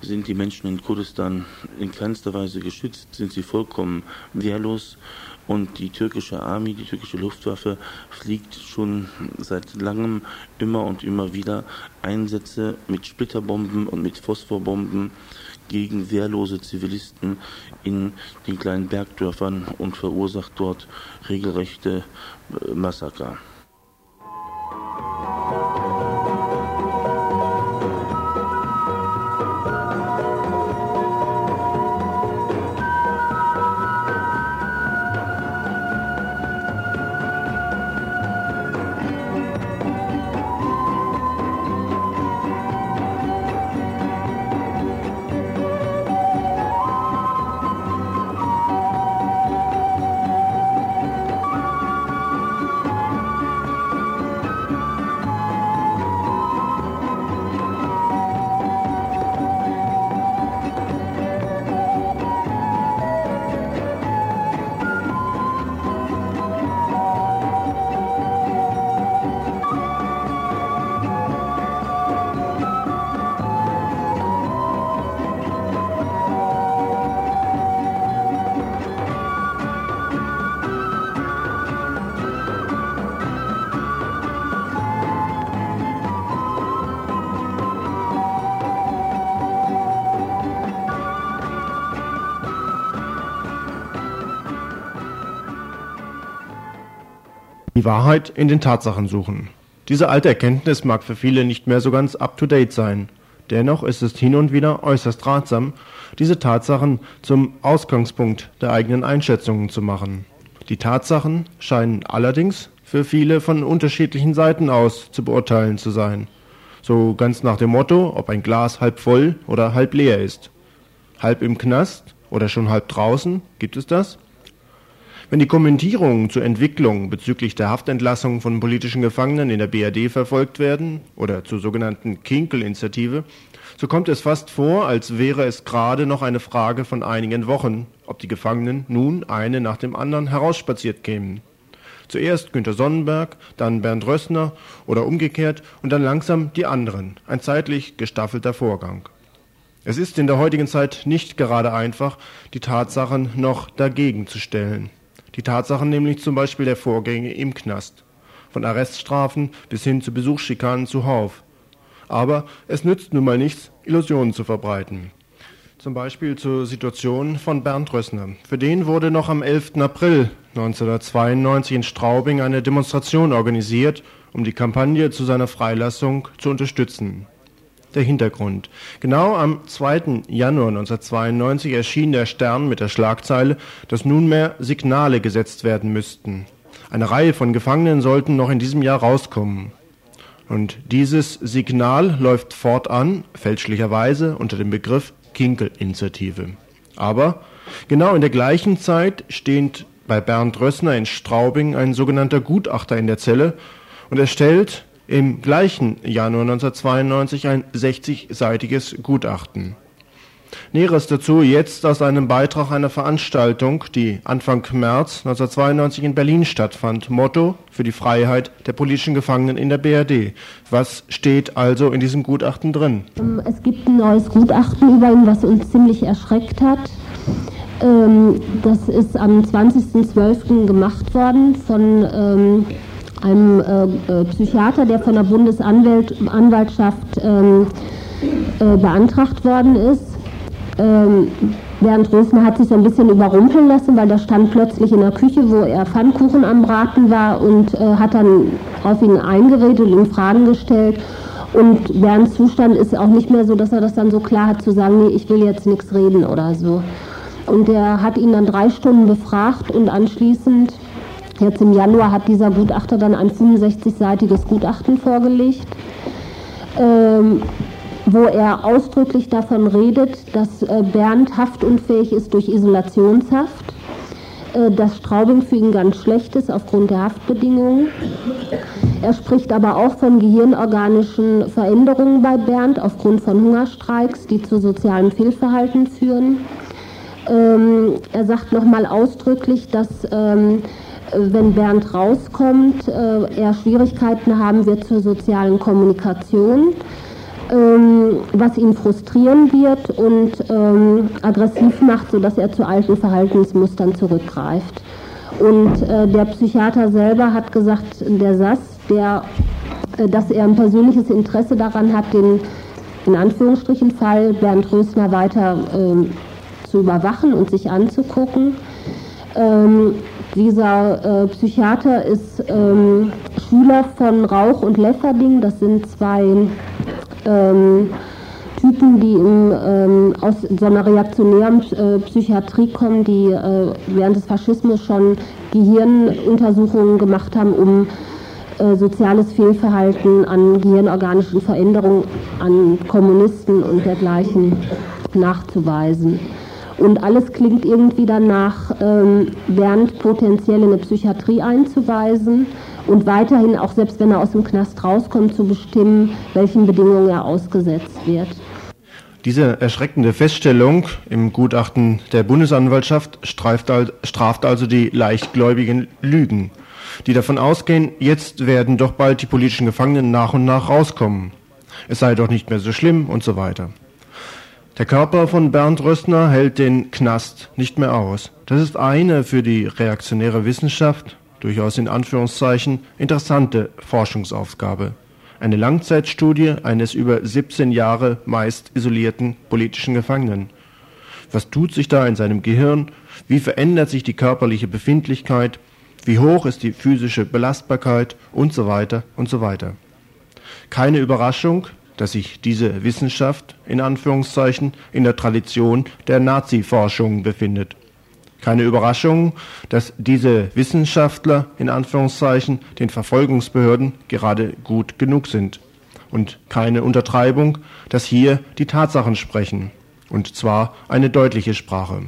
Sind die Menschen in Kurdistan in keinster Weise geschützt, sind sie vollkommen wehrlos. Und die türkische Armee, die türkische Luftwaffe fliegt schon seit langem immer und immer wieder Einsätze mit Splitterbomben und mit Phosphorbomben gegen wehrlose Zivilisten in den kleinen Bergdörfern und verursacht dort regelrechte äh, Massaker. Wahrheit in den Tatsachen suchen. Diese alte Erkenntnis mag für viele nicht mehr so ganz up-to-date sein. Dennoch ist es hin und wieder äußerst ratsam, diese Tatsachen zum Ausgangspunkt der eigenen Einschätzungen zu machen. Die Tatsachen scheinen allerdings für viele von unterschiedlichen Seiten aus zu beurteilen zu sein. So ganz nach dem Motto, ob ein Glas halb voll oder halb leer ist. Halb im Knast oder schon halb draußen, gibt es das? Wenn die Kommentierungen zur Entwicklung bezüglich der Haftentlassung von politischen Gefangenen in der BRD verfolgt werden oder zur sogenannten Kinkel-Initiative, so kommt es fast vor, als wäre es gerade noch eine Frage von einigen Wochen, ob die Gefangenen nun eine nach dem anderen herausspaziert kämen. Zuerst Günter Sonnenberg, dann Bernd Rössner oder umgekehrt und dann langsam die anderen, ein zeitlich gestaffelter Vorgang. Es ist in der heutigen Zeit nicht gerade einfach, die Tatsachen noch dagegen zu stellen. Die Tatsachen nämlich zum Beispiel der Vorgänge im Knast. Von Arreststrafen bis hin zu Besuchsschikanen zuhauf. Aber es nützt nun mal nichts, Illusionen zu verbreiten. Zum Beispiel zur Situation von Bernd Rössner. Für den wurde noch am 11. April 1992 in Straubing eine Demonstration organisiert, um die Kampagne zu seiner Freilassung zu unterstützen der Hintergrund. Genau am 2. Januar 1992 erschien der Stern mit der Schlagzeile, dass nunmehr Signale gesetzt werden müssten. Eine Reihe von Gefangenen sollten noch in diesem Jahr rauskommen. Und dieses Signal läuft fortan, fälschlicherweise, unter dem Begriff Kinkel-Initiative. Aber genau in der gleichen Zeit steht bei Bernd Rössner in Straubing ein sogenannter Gutachter in der Zelle und er stellt im gleichen Januar 1992 ein 60-seitiges Gutachten. Näheres dazu jetzt aus einem Beitrag einer Veranstaltung, die Anfang März 1992 in Berlin stattfand. Motto für die Freiheit der politischen Gefangenen in der BRD. Was steht also in diesem Gutachten drin? Ähm, es gibt ein neues Gutachten über ihn, was uns ziemlich erschreckt hat. Ähm, das ist am 20.12. gemacht worden von ähm, einem äh, äh, Psychiater, der von der Bundesanwaltschaft äh, beantragt worden ist. Bernd Rösner hat sich so ein bisschen überrumpeln lassen, weil der stand plötzlich in der Küche, wo er Pfannkuchen am Braten war und äh, hat dann auf ihn eingeredet und ihm Fragen gestellt. Und Bernds Zustand ist auch nicht mehr so, dass er das dann so klar hat zu sagen, nee, ich will jetzt nichts reden oder so. Und er hat ihn dann drei Stunden befragt und anschließend, jetzt im Januar, hat dieser Gutachter dann ein 65-seitiges Gutachten vorgelegt, ähm, wo er ausdrücklich davon redet, dass äh, Bernd haftunfähig ist durch Isolationshaft, äh, dass Straubing für ihn ganz schlecht ist aufgrund der Haftbedingungen. Er spricht aber auch von gehirnorganischen Veränderungen bei Bernd aufgrund von Hungerstreiks, die zu sozialem Fehlverhalten führen. Ähm, er sagt nochmal ausdrücklich, dass ähm, wenn Bernd rauskommt, äh, er Schwierigkeiten haben wird zur sozialen Kommunikation, ähm, was ihn frustrieren wird und ähm, aggressiv macht, sodass er zu alten Verhaltensmustern zurückgreift. Und äh, der Psychiater selber hat gesagt, der Sass, der, äh, dass er ein persönliches Interesse daran hat, den in Anführungsstrichen Fall Bernd Rösner weiter ähm, zu überwachen und sich anzugucken. Dieser äh, Psychiater ist ähm, Schüler von Rauch und Lefferding. Das sind zwei ähm, Typen, die im, ähm, aus so einer reaktionären äh, Psychiatrie kommen, die äh, während des Faschismus schon Gehirnuntersuchungen gemacht haben, um äh, soziales Fehlverhalten an gehirnorganischen Veränderungen an Kommunisten und dergleichen nachzuweisen. Und alles klingt irgendwie danach, ähm, Bernd potenziell in eine Psychiatrie einzuweisen und weiterhin, auch selbst wenn er aus dem Knast rauskommt, zu bestimmen, welchen Bedingungen er ausgesetzt wird. Diese erschreckende Feststellung im Gutachten der Bundesanwaltschaft straft also die leichtgläubigen Lügen, die davon ausgehen, jetzt werden doch bald die politischen Gefangenen nach und nach rauskommen. Es sei doch nicht mehr so schlimm und so weiter. Der Körper von Bernd Röstner hält den Knast nicht mehr aus. Das ist eine für die reaktionäre Wissenschaft, durchaus in Anführungszeichen, interessante Forschungsaufgabe. Eine Langzeitstudie eines über 17 Jahre meist isolierten politischen Gefangenen. Was tut sich da in seinem Gehirn? Wie verändert sich die körperliche Befindlichkeit? Wie hoch ist die physische Belastbarkeit? Und so weiter und so weiter. Keine Überraschung, dass sich diese Wissenschaft in Anführungszeichen in der Tradition der Nazi-Forschung befindet. Keine Überraschung, dass diese Wissenschaftler in Anführungszeichen den Verfolgungsbehörden gerade gut genug sind. Und keine Untertreibung, dass hier die Tatsachen sprechen. Und zwar eine deutliche Sprache.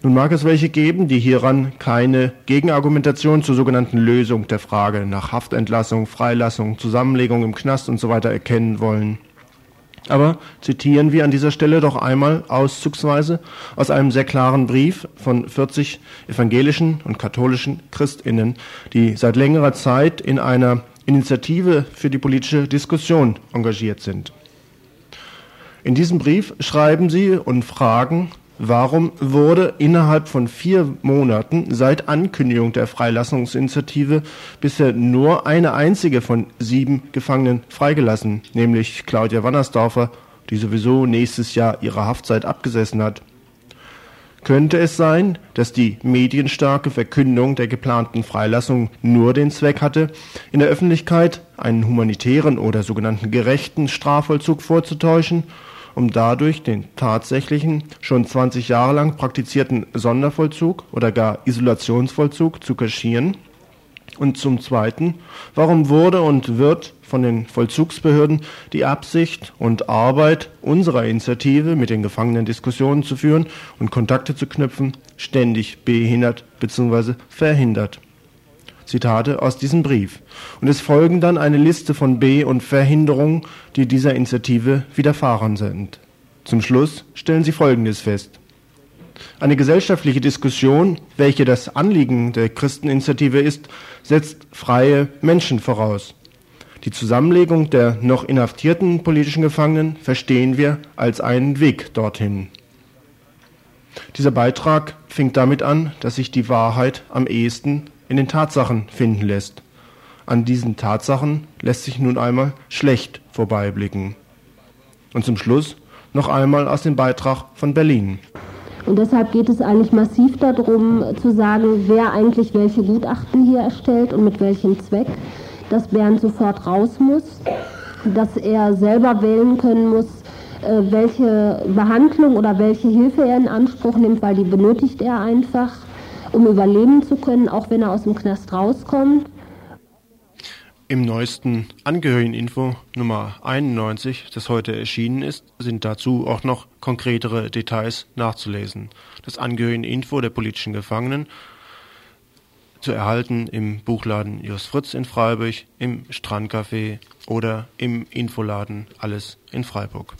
Nun mag es welche geben, die hieran keine Gegenargumentation zur sogenannten Lösung der Frage nach Haftentlassung, Freilassung, Zusammenlegung im Knast und so erkennen wollen. Aber zitieren wir an dieser Stelle doch einmal auszugsweise aus einem sehr klaren Brief von 40 evangelischen und katholischen Christinnen, die seit längerer Zeit in einer Initiative für die politische Diskussion engagiert sind. In diesem Brief schreiben sie und fragen, Warum wurde innerhalb von vier Monaten seit Ankündigung der Freilassungsinitiative bisher nur eine einzige von sieben Gefangenen freigelassen, nämlich Claudia Wannersdorfer, die sowieso nächstes Jahr ihre Haftzeit abgesessen hat? Könnte es sein, dass die medienstarke Verkündung der geplanten Freilassung nur den Zweck hatte, in der Öffentlichkeit einen humanitären oder sogenannten gerechten Strafvollzug vorzutäuschen um dadurch den tatsächlichen, schon 20 Jahre lang praktizierten Sondervollzug oder gar Isolationsvollzug zu kaschieren? Und zum Zweiten, warum wurde und wird von den Vollzugsbehörden die Absicht und Arbeit unserer Initiative, mit den Gefangenen Diskussionen zu führen und Kontakte zu knüpfen, ständig behindert bzw. verhindert? Zitate aus diesem Brief. Und es folgen dann eine Liste von B- und Verhinderungen, die dieser Initiative widerfahren sind. Zum Schluss stellen sie Folgendes fest. Eine gesellschaftliche Diskussion, welche das Anliegen der Christeninitiative ist, setzt freie Menschen voraus. Die Zusammenlegung der noch inhaftierten politischen Gefangenen verstehen wir als einen Weg dorthin. Dieser Beitrag fängt damit an, dass sich die Wahrheit am ehesten in den Tatsachen finden lässt. An diesen Tatsachen lässt sich nun einmal schlecht vorbeiblicken. Und zum Schluss noch einmal aus dem Beitrag von Berlin. Und deshalb geht es eigentlich massiv darum zu sagen, wer eigentlich welche Gutachten hier erstellt und mit welchem Zweck, dass Bernd sofort raus muss, dass er selber wählen können muss, äh, welche Behandlung oder welche Hilfe er in Anspruch nimmt, weil die benötigt er einfach, um überleben zu können, auch wenn er aus dem Knast rauskommt. Im neuesten Angehörigeninfo Nummer 91, das heute erschienen ist, sind dazu auch noch konkretere Details nachzulesen. Das Angehörigeninfo der politischen Gefangenen zu erhalten im Buchladen Jos Fritz in Freiburg, im Strandcafé oder im Infoladen Alles in Freiburg.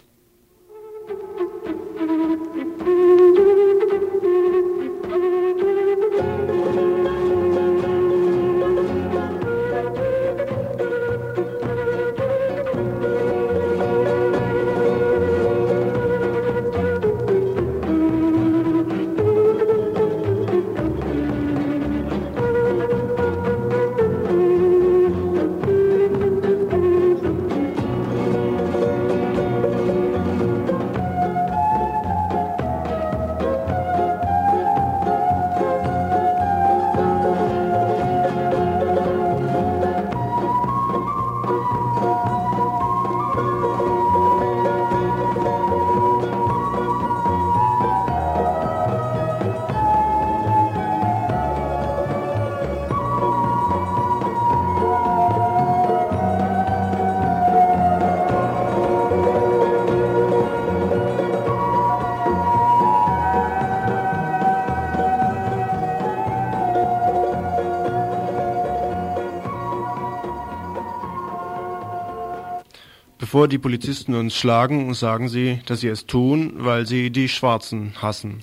Bevor die Polizisten uns schlagen, sagen sie, dass sie es tun, weil sie die Schwarzen hassen.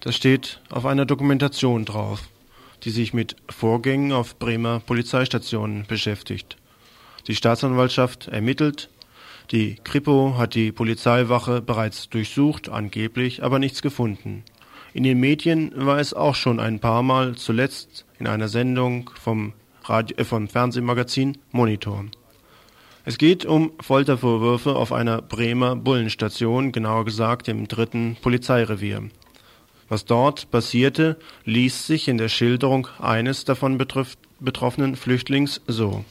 Das steht auf einer Dokumentation drauf, die sich mit Vorgängen auf Bremer Polizeistationen beschäftigt. Die Staatsanwaltschaft ermittelt, die Kripo hat die Polizeiwache bereits durchsucht, angeblich, aber nichts gefunden. In den Medien war es auch schon ein paar Mal, zuletzt in einer Sendung vom, Radio, äh, vom Fernsehmagazin Monitor. Es geht um Foltervorwürfe auf einer Bremer Bullenstation, genauer gesagt im dritten Polizeirevier. Was dort passierte, liest sich in der Schilderung eines davon betroffenen Flüchtlings so.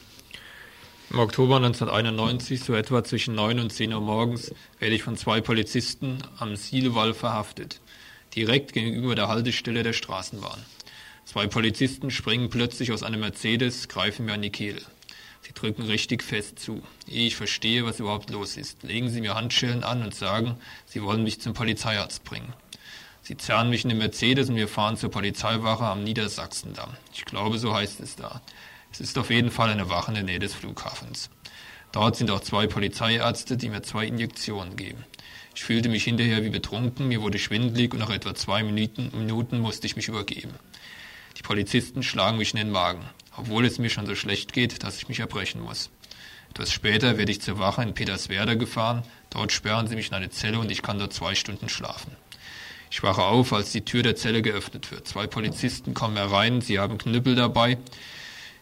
Im Oktober 1991, so etwa zwischen 9 und 10 Uhr morgens, werde ich von zwei Polizisten am Sielewall verhaftet, direkt gegenüber der Haltestelle der Straßenbahn. Zwei Polizisten springen plötzlich aus einem Mercedes, greifen mir an die Kehle. Sie drücken richtig fest zu. Ich verstehe, was überhaupt los ist. Legen Sie mir Handschellen an und sagen, Sie wollen mich zum Polizeiarzt bringen. Sie zerren mich in den Mercedes und wir fahren zur Polizeiwache am Niedersachsendamm. Ich glaube, so heißt es da. Es ist auf jeden Fall eine Wache in der Nähe des Flughafens. Dort sind auch zwei Polizeiärzte, die mir zwei Injektionen geben. Ich fühlte mich hinterher wie betrunken, mir wurde schwindlig und nach etwa zwei Minuten, Minuten musste ich mich übergeben. Die Polizisten schlagen mich in den Magen obwohl es mir schon so schlecht geht, dass ich mich erbrechen muss. Etwas später werde ich zur Wache in Peterswerda gefahren. Dort sperren sie mich in eine Zelle und ich kann dort zwei Stunden schlafen. Ich wache auf, als die Tür der Zelle geöffnet wird. Zwei Polizisten kommen herein, sie haben Knüppel dabei,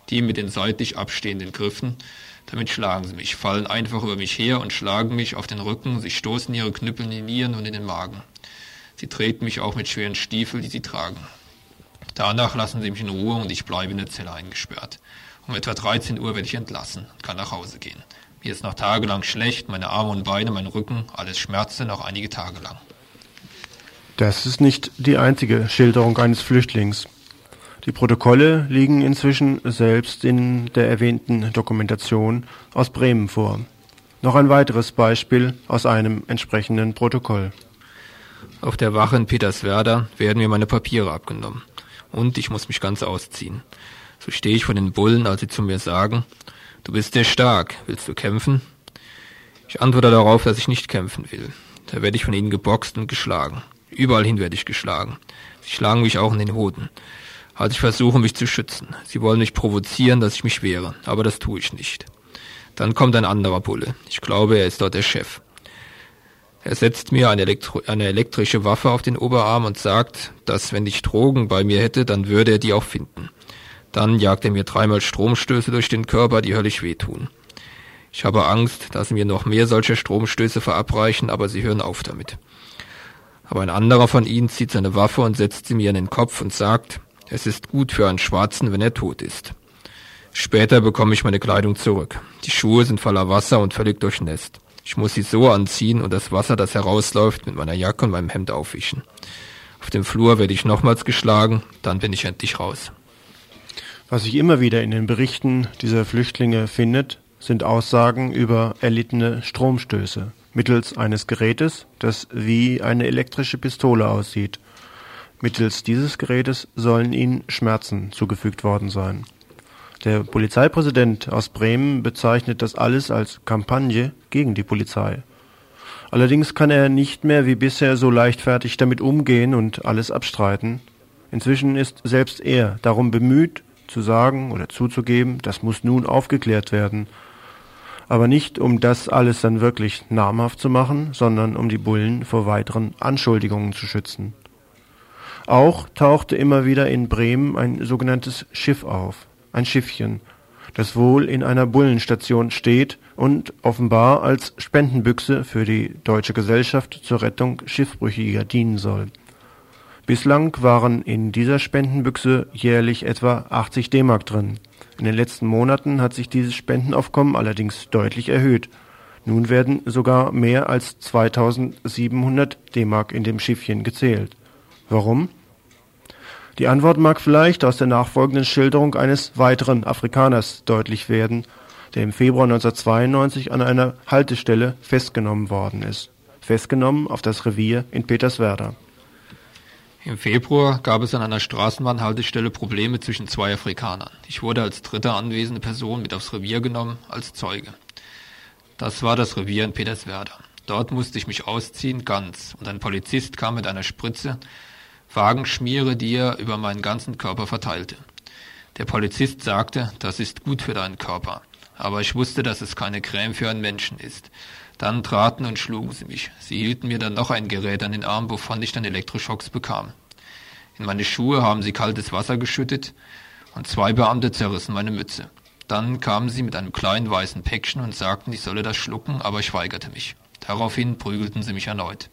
die mit den seitlich abstehenden Griffen. Damit schlagen sie mich, fallen einfach über mich her und schlagen mich auf den Rücken. Sie stoßen ihre Knüppel in die Nieren und in den Magen. Sie treten mich auch mit schweren Stiefeln, die sie tragen. Danach lassen sie mich in Ruhe und ich bleibe in der Zelle eingesperrt. Um etwa 13 Uhr werde ich entlassen und kann nach Hause gehen. Mir ist noch tagelang schlecht, meine Arme und Beine, mein Rücken, alles schmerzte noch einige Tage lang. Das ist nicht die einzige Schilderung eines Flüchtlings. Die Protokolle liegen inzwischen selbst in der erwähnten Dokumentation aus Bremen vor. Noch ein weiteres Beispiel aus einem entsprechenden Protokoll. Auf der Wache in Peterswerda werden mir meine Papiere abgenommen und ich muss mich ganz ausziehen. So stehe ich vor den Bullen, als sie zu mir sagen, du bist sehr stark, willst du kämpfen? Ich antworte darauf, dass ich nicht kämpfen will. Da werde ich von ihnen geboxt und geschlagen. Überall hin werde ich geschlagen. Sie schlagen mich auch in den Hoden. Also ich versuche mich zu schützen. Sie wollen mich provozieren, dass ich mich wehre, aber das tue ich nicht. Dann kommt ein anderer Bulle. Ich glaube, er ist dort der Chef. Er setzt mir eine, Elektro eine elektrische Waffe auf den Oberarm und sagt, dass wenn ich Drogen bei mir hätte, dann würde er die auch finden. Dann jagt er mir dreimal Stromstöße durch den Körper, die höllisch wehtun. Ich habe Angst, dass mir noch mehr solcher Stromstöße verabreichen, aber sie hören auf damit. Aber ein anderer von ihnen zieht seine Waffe und setzt sie mir in den Kopf und sagt, es ist gut für einen Schwarzen, wenn er tot ist. Später bekomme ich meine Kleidung zurück. Die Schuhe sind voller Wasser und völlig durchnässt. Ich muss sie so anziehen und das Wasser, das herausläuft, mit meiner Jacke und meinem Hemd aufwischen. Auf dem Flur werde ich nochmals geschlagen, dann bin ich endlich raus. Was sich immer wieder in den Berichten dieser Flüchtlinge findet, sind Aussagen über erlittene Stromstöße mittels eines Gerätes, das wie eine elektrische Pistole aussieht. Mittels dieses Gerätes sollen ihnen Schmerzen zugefügt worden sein. Der Polizeipräsident aus Bremen bezeichnet das alles als Kampagne gegen die Polizei. Allerdings kann er nicht mehr wie bisher so leichtfertig damit umgehen und alles abstreiten. Inzwischen ist selbst er darum bemüht, zu sagen oder zuzugeben, das muss nun aufgeklärt werden. Aber nicht, um das alles dann wirklich namhaft zu machen, sondern um die Bullen vor weiteren Anschuldigungen zu schützen. Auch tauchte immer wieder in Bremen ein sogenanntes Schiff auf ein Schiffchen, das wohl in einer Bullenstation steht und offenbar als Spendenbüchse für die Deutsche Gesellschaft zur Rettung Schiffbrüchiger dienen soll. Bislang waren in dieser Spendenbüchse jährlich etwa 80 D-Mark drin. In den letzten Monaten hat sich dieses Spendenaufkommen allerdings deutlich erhöht. Nun werden sogar mehr als 2700 D-Mark in dem Schiffchen gezählt. Warum? Die Antwort mag vielleicht aus der nachfolgenden Schilderung eines weiteren Afrikaners deutlich werden, der im Februar 1992 an einer Haltestelle festgenommen worden ist. Festgenommen auf das Revier in Peterswerda. Im Februar gab es an einer Straßenbahnhaltestelle Probleme zwischen zwei Afrikanern. Ich wurde als dritte anwesende Person mit aufs Revier genommen, als Zeuge. Das war das Revier in Peterswerda. Dort musste ich mich ausziehen, ganz, und ein Polizist kam mit einer Spritze, Wagenschmiere, die er über meinen ganzen Körper verteilte. Der Polizist sagte, das ist gut für deinen Körper. Aber ich wusste, dass es keine Creme für einen Menschen ist. Dann traten und schlugen sie mich. Sie hielten mir dann noch ein Gerät an den Arm, wovon ich dann Elektroschocks bekam. In meine Schuhe haben sie kaltes Wasser geschüttet und zwei Beamte zerrissen meine Mütze. Dann kamen sie mit einem kleinen weißen Päckchen und sagten, ich solle das schlucken, aber ich weigerte mich. Daraufhin prügelten sie mich erneut.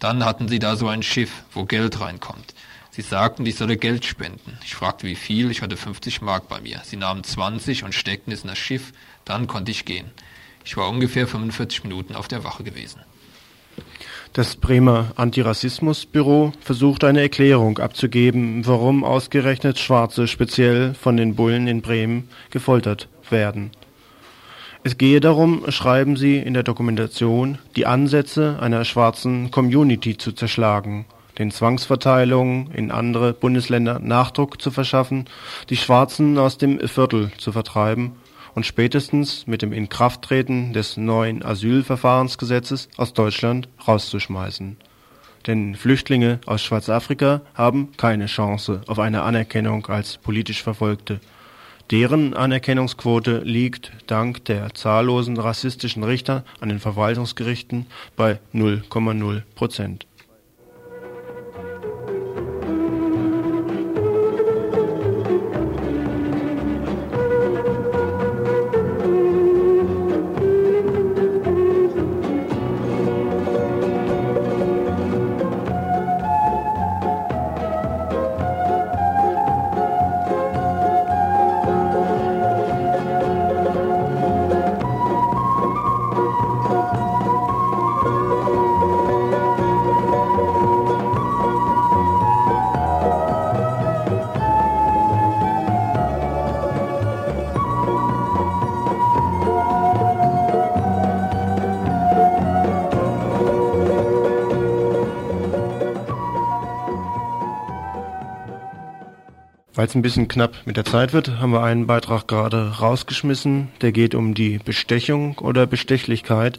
Dann hatten sie da so ein Schiff, wo Geld reinkommt. Sie sagten, ich solle Geld spenden. Ich fragte, wie viel. Ich hatte 50 Mark bei mir. Sie nahmen 20 und steckten es in das Schiff. Dann konnte ich gehen. Ich war ungefähr 45 Minuten auf der Wache gewesen. Das Bremer Antirassismusbüro versucht eine Erklärung abzugeben, warum ausgerechnet Schwarze speziell von den Bullen in Bremen gefoltert werden. Es gehe darum, schreiben sie in der Dokumentation, die Ansätze einer schwarzen Community zu zerschlagen, den Zwangsverteilungen in andere Bundesländer Nachdruck zu verschaffen, die Schwarzen aus dem Viertel zu vertreiben und spätestens mit dem Inkrafttreten des neuen Asylverfahrensgesetzes aus Deutschland rauszuschmeißen. Denn Flüchtlinge aus Schwarzafrika haben keine Chance auf eine Anerkennung als politisch Verfolgte Deren Anerkennungsquote liegt dank der zahllosen rassistischen Richter an den Verwaltungsgerichten bei 0,0 Prozent es ein bisschen knapp mit der Zeit wird, haben wir einen Beitrag gerade rausgeschmissen. Der geht um die Bestechung oder Bestechlichkeit.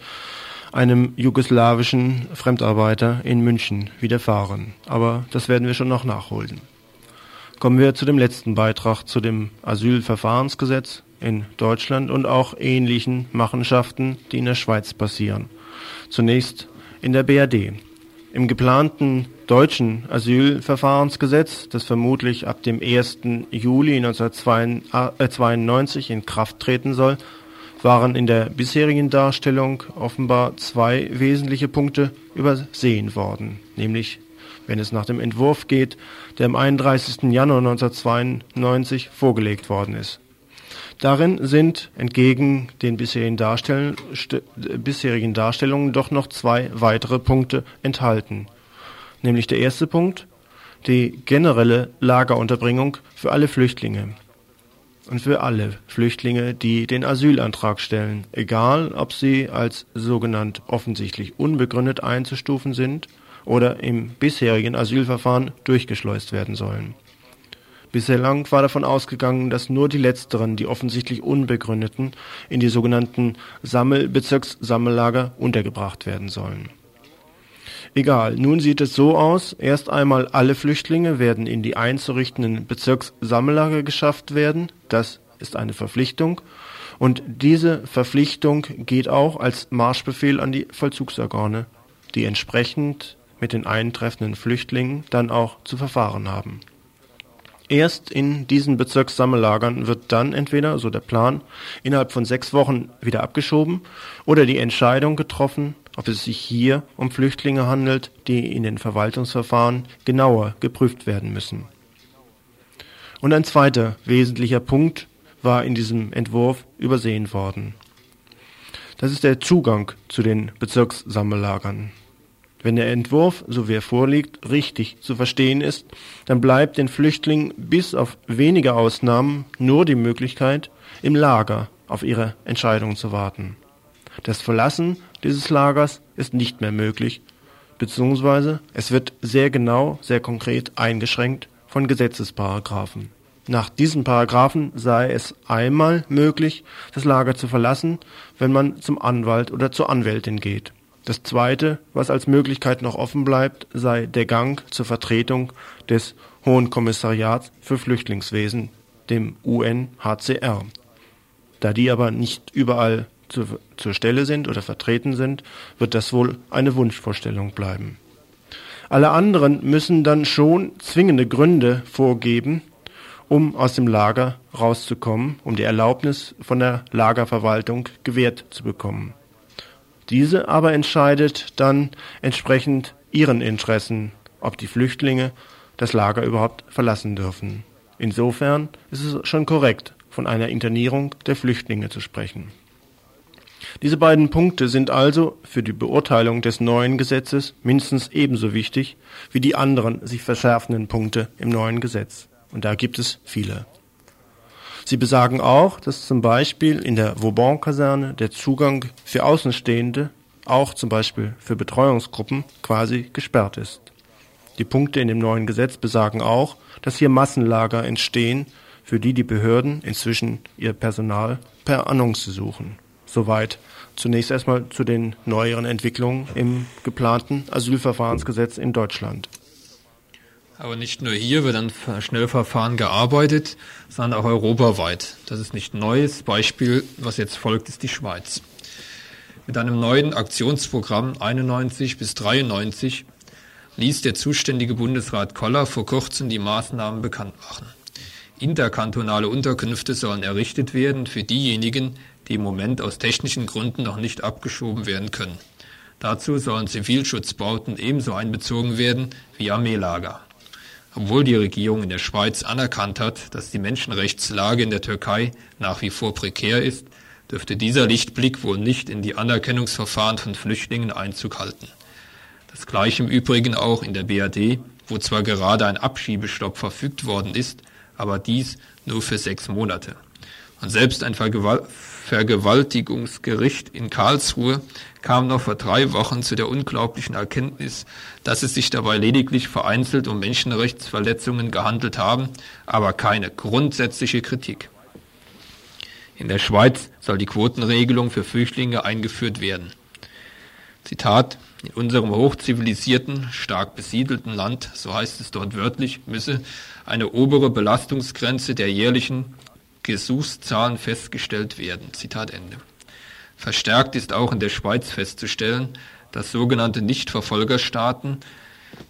einem jugoslawischen Fremdarbeiter in München widerfahren. Aber das werden wir schon noch nachholen. Kommen wir zu dem letzten Beitrag zu dem Asylverfahrensgesetz in Deutschland und auch ähnlichen Machenschaften, die in der Schweiz passieren. Zunächst in der BRD. Im geplanten deutschen Asylverfahrensgesetz, das vermutlich ab dem 1. Juli 1992 in Kraft treten soll, waren in der bisherigen Darstellung offenbar zwei wesentliche Punkte übersehen worden, nämlich wenn es nach dem Entwurf geht, der am 31. Januar 1992 vorgelegt worden ist. Darin sind entgegen den bisherigen, Darstell bisherigen Darstellungen doch noch zwei weitere Punkte enthalten. Nämlich der erste Punkt, die generelle Lagerunterbringung für alle Flüchtlinge und für alle Flüchtlinge, die den Asylantrag stellen, egal ob sie als sogenannt offensichtlich unbegründet einzustufen sind oder im bisherigen Asylverfahren durchgeschleust werden sollen. Bislang war davon ausgegangen, dass nur die letzteren, die offensichtlich unbegründeten, in die sogenannten Sammelbezirkssammellager untergebracht werden sollen. Egal, nun sieht es so aus, erst einmal alle Flüchtlinge werden in die einzurichtenden Bezirkssammellager geschafft werden, das ist eine Verpflichtung, und diese Verpflichtung geht auch als Marschbefehl an die Vollzugsorgane, die entsprechend mit den eintreffenden Flüchtlingen dann auch zu verfahren haben. Erst in diesen Bezirkssammellagern wird dann entweder, so der Plan, innerhalb von sechs Wochen wieder abgeschoben oder die Entscheidung getroffen, ob es sich hier um Flüchtlinge handelt, die in den Verwaltungsverfahren genauer geprüft werden müssen. Und ein zweiter wesentlicher Punkt war in diesem Entwurf übersehen worden. Das ist der Zugang zu den Bezirkssammellagern. Wenn der Entwurf, so wie er vorliegt, richtig zu verstehen ist, dann bleibt den Flüchtlingen bis auf wenige Ausnahmen nur die Möglichkeit, im Lager auf ihre Entscheidung zu warten. Das Verlassen dieses Lagers ist nicht mehr möglich, beziehungsweise es wird sehr genau, sehr konkret eingeschränkt von Gesetzesparagraphen. Nach diesen Paragraphen sei es einmal möglich, das Lager zu verlassen, wenn man zum Anwalt oder zur Anwältin geht. Das Zweite, was als Möglichkeit noch offen bleibt, sei der Gang zur Vertretung des Hohen Kommissariats für Flüchtlingswesen, dem UNHCR. Da die aber nicht überall zu, zur Stelle sind oder vertreten sind, wird das wohl eine Wunschvorstellung bleiben. Alle anderen müssen dann schon zwingende Gründe vorgeben, um aus dem Lager rauszukommen, um die Erlaubnis von der Lagerverwaltung gewährt zu bekommen. Diese aber entscheidet dann entsprechend ihren Interessen, ob die Flüchtlinge das Lager überhaupt verlassen dürfen. Insofern ist es schon korrekt, von einer Internierung der Flüchtlinge zu sprechen. Diese beiden Punkte sind also für die Beurteilung des neuen Gesetzes mindestens ebenso wichtig wie die anderen sich verschärfenden Punkte im neuen Gesetz. Und da gibt es viele. Sie besagen auch, dass zum Beispiel in der Vauban-Kaserne der Zugang für Außenstehende, auch zum Beispiel für Betreuungsgruppen, quasi gesperrt ist. Die Punkte in dem neuen Gesetz besagen auch, dass hier Massenlager entstehen, für die die Behörden inzwischen ihr Personal per Annonce suchen. Soweit zunächst erstmal zu den neueren Entwicklungen im geplanten Asylverfahrensgesetz in Deutschland. Aber nicht nur hier wird an Schnellverfahren gearbeitet, sondern auch europaweit. Das ist nicht neues. Beispiel, was jetzt folgt, ist die Schweiz. Mit einem neuen Aktionsprogramm 91 bis 93 ließ der zuständige Bundesrat Koller vor kurzem die Maßnahmen bekannt machen. Interkantonale Unterkünfte sollen errichtet werden für diejenigen, die im Moment aus technischen Gründen noch nicht abgeschoben werden können. Dazu sollen Zivilschutzbauten ebenso einbezogen werden wie Armeelager. Obwohl die Regierung in der Schweiz anerkannt hat, dass die Menschenrechtslage in der Türkei nach wie vor prekär ist, dürfte dieser Lichtblick wohl nicht in die Anerkennungsverfahren von Flüchtlingen Einzug halten. Das gleiche im Übrigen auch in der BRD, wo zwar gerade ein Abschiebestopp verfügt worden ist, aber dies nur für sechs Monate. Und selbst ein Vergewalt Vergewaltigungsgericht in Karlsruhe kam noch vor drei Wochen zu der unglaublichen Erkenntnis, dass es sich dabei lediglich vereinzelt um Menschenrechtsverletzungen gehandelt haben, aber keine grundsätzliche Kritik. In der Schweiz soll die Quotenregelung für Flüchtlinge eingeführt werden. Zitat, in unserem hochzivilisierten, stark besiedelten Land, so heißt es dort wörtlich, müsse eine obere Belastungsgrenze der jährlichen Gesuchszahlen festgestellt werden. Zitat Ende. Verstärkt ist auch in der Schweiz festzustellen, dass sogenannte Nichtverfolgerstaaten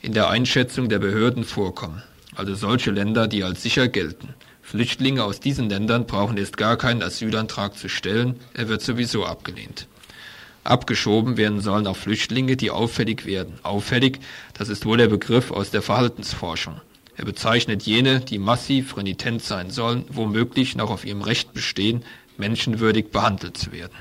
in der Einschätzung der Behörden vorkommen, also solche Länder, die als sicher gelten. Flüchtlinge aus diesen Ländern brauchen erst gar keinen Asylantrag zu stellen, er wird sowieso abgelehnt. Abgeschoben werden sollen auch Flüchtlinge, die auffällig werden. Auffällig, das ist wohl der Begriff aus der Verhaltensforschung. Er bezeichnet jene, die massiv renitent sein sollen, womöglich noch auf ihrem Recht bestehen, menschenwürdig behandelt zu werden.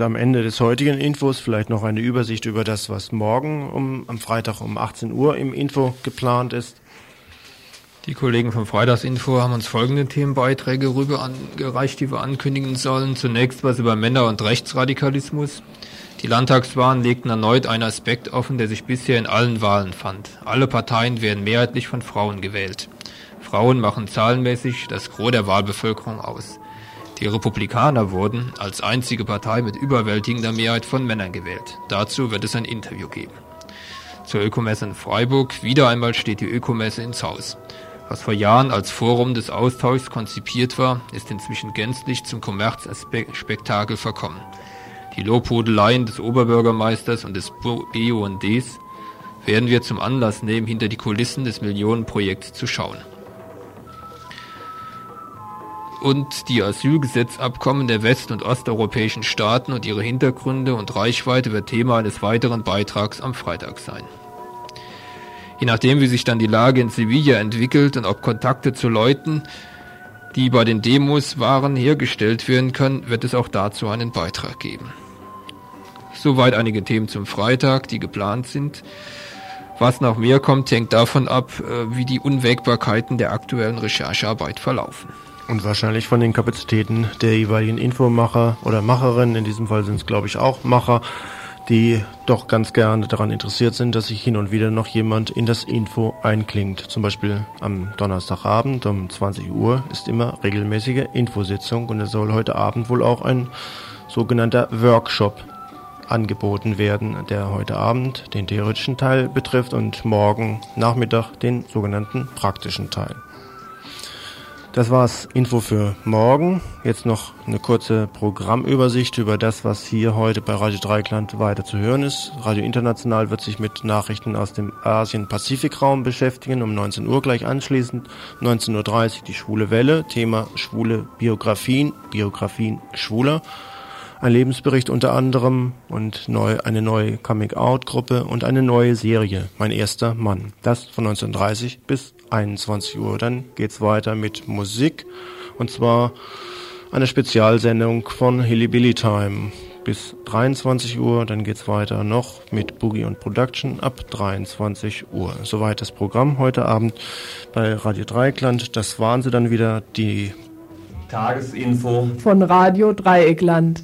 Sind am Ende des heutigen Infos vielleicht noch eine Übersicht über das, was morgen um, am Freitag um 18 Uhr im Info geplant ist. Die Kollegen vom Freitagsinfo haben uns folgende Themenbeiträge rüber angereicht, die wir ankündigen sollen. Zunächst was über Männer- und Rechtsradikalismus. Die Landtagswahlen legten erneut einen Aspekt offen, der sich bisher in allen Wahlen fand. Alle Parteien werden mehrheitlich von Frauen gewählt. Frauen machen zahlenmäßig das Gros der Wahlbevölkerung aus. Die Republikaner wurden als einzige Partei mit überwältigender Mehrheit von Männern gewählt. Dazu wird es ein Interview geben. Zur Ökomesse in Freiburg. Wieder einmal steht die Ökomesse ins Haus. Was vor Jahren als Forum des Austauschs konzipiert war, ist inzwischen gänzlich zum Kommerzspektakel verkommen. Die Lobhudeleien des Oberbürgermeisters und des BUNDs werden wir zum Anlass nehmen, hinter die Kulissen des Millionenprojekts zu schauen und die Asylgesetzabkommen der west- und osteuropäischen Staaten und ihre Hintergründe und Reichweite wird Thema eines weiteren Beitrags am Freitag sein. Je nachdem, wie sich dann die Lage in Sevilla entwickelt und ob Kontakte zu Leuten, die bei den Demos waren, hergestellt werden können, wird es auch dazu einen Beitrag geben. Soweit einige Themen zum Freitag, die geplant sind. Was noch mehr kommt, hängt davon ab, äh, wie die Unwägbarkeiten der aktuellen Recherchearbeit verlaufen. Und wahrscheinlich von den Kapazitäten der jeweiligen Infomacher oder Macherinnen, in diesem Fall sind es glaube ich auch Macher, die doch ganz gerne daran interessiert sind, dass sich hin und wieder noch jemand in das Info einklingt. Zum Beispiel am Donnerstagabend um 20 Uhr ist immer regelmäßige Infositzung und es soll heute Abend wohl auch ein sogenannter Workshop angeboten werden, der heute Abend den theoretischen Teil betrifft und morgen Nachmittag den sogenannten praktischen Teil. Das war's Info für morgen. Jetzt noch eine kurze Programmübersicht über das, was hier heute bei Radio Dreikland weiter zu hören ist. Radio International wird sich mit Nachrichten aus dem Asien-Pazifik-Raum beschäftigen, um 19 Uhr gleich anschließend. 19.30 Uhr die Schwule Welle, Thema schwule Biografien, Biografien Schwuler ein Lebensbericht unter anderem und neu, eine neue Coming-out-Gruppe und eine neue Serie, Mein erster Mann. Das von 1930 bis 21 Uhr. Dann geht's weiter mit Musik und zwar eine Spezialsendung von Hilly Billy Time bis 23 Uhr. Dann geht's weiter noch mit Boogie und Production ab 23 Uhr. Soweit das Programm heute Abend bei Radio Dreikland. Das waren sie dann wieder, die Tagesinfo von Radio Dreieckland.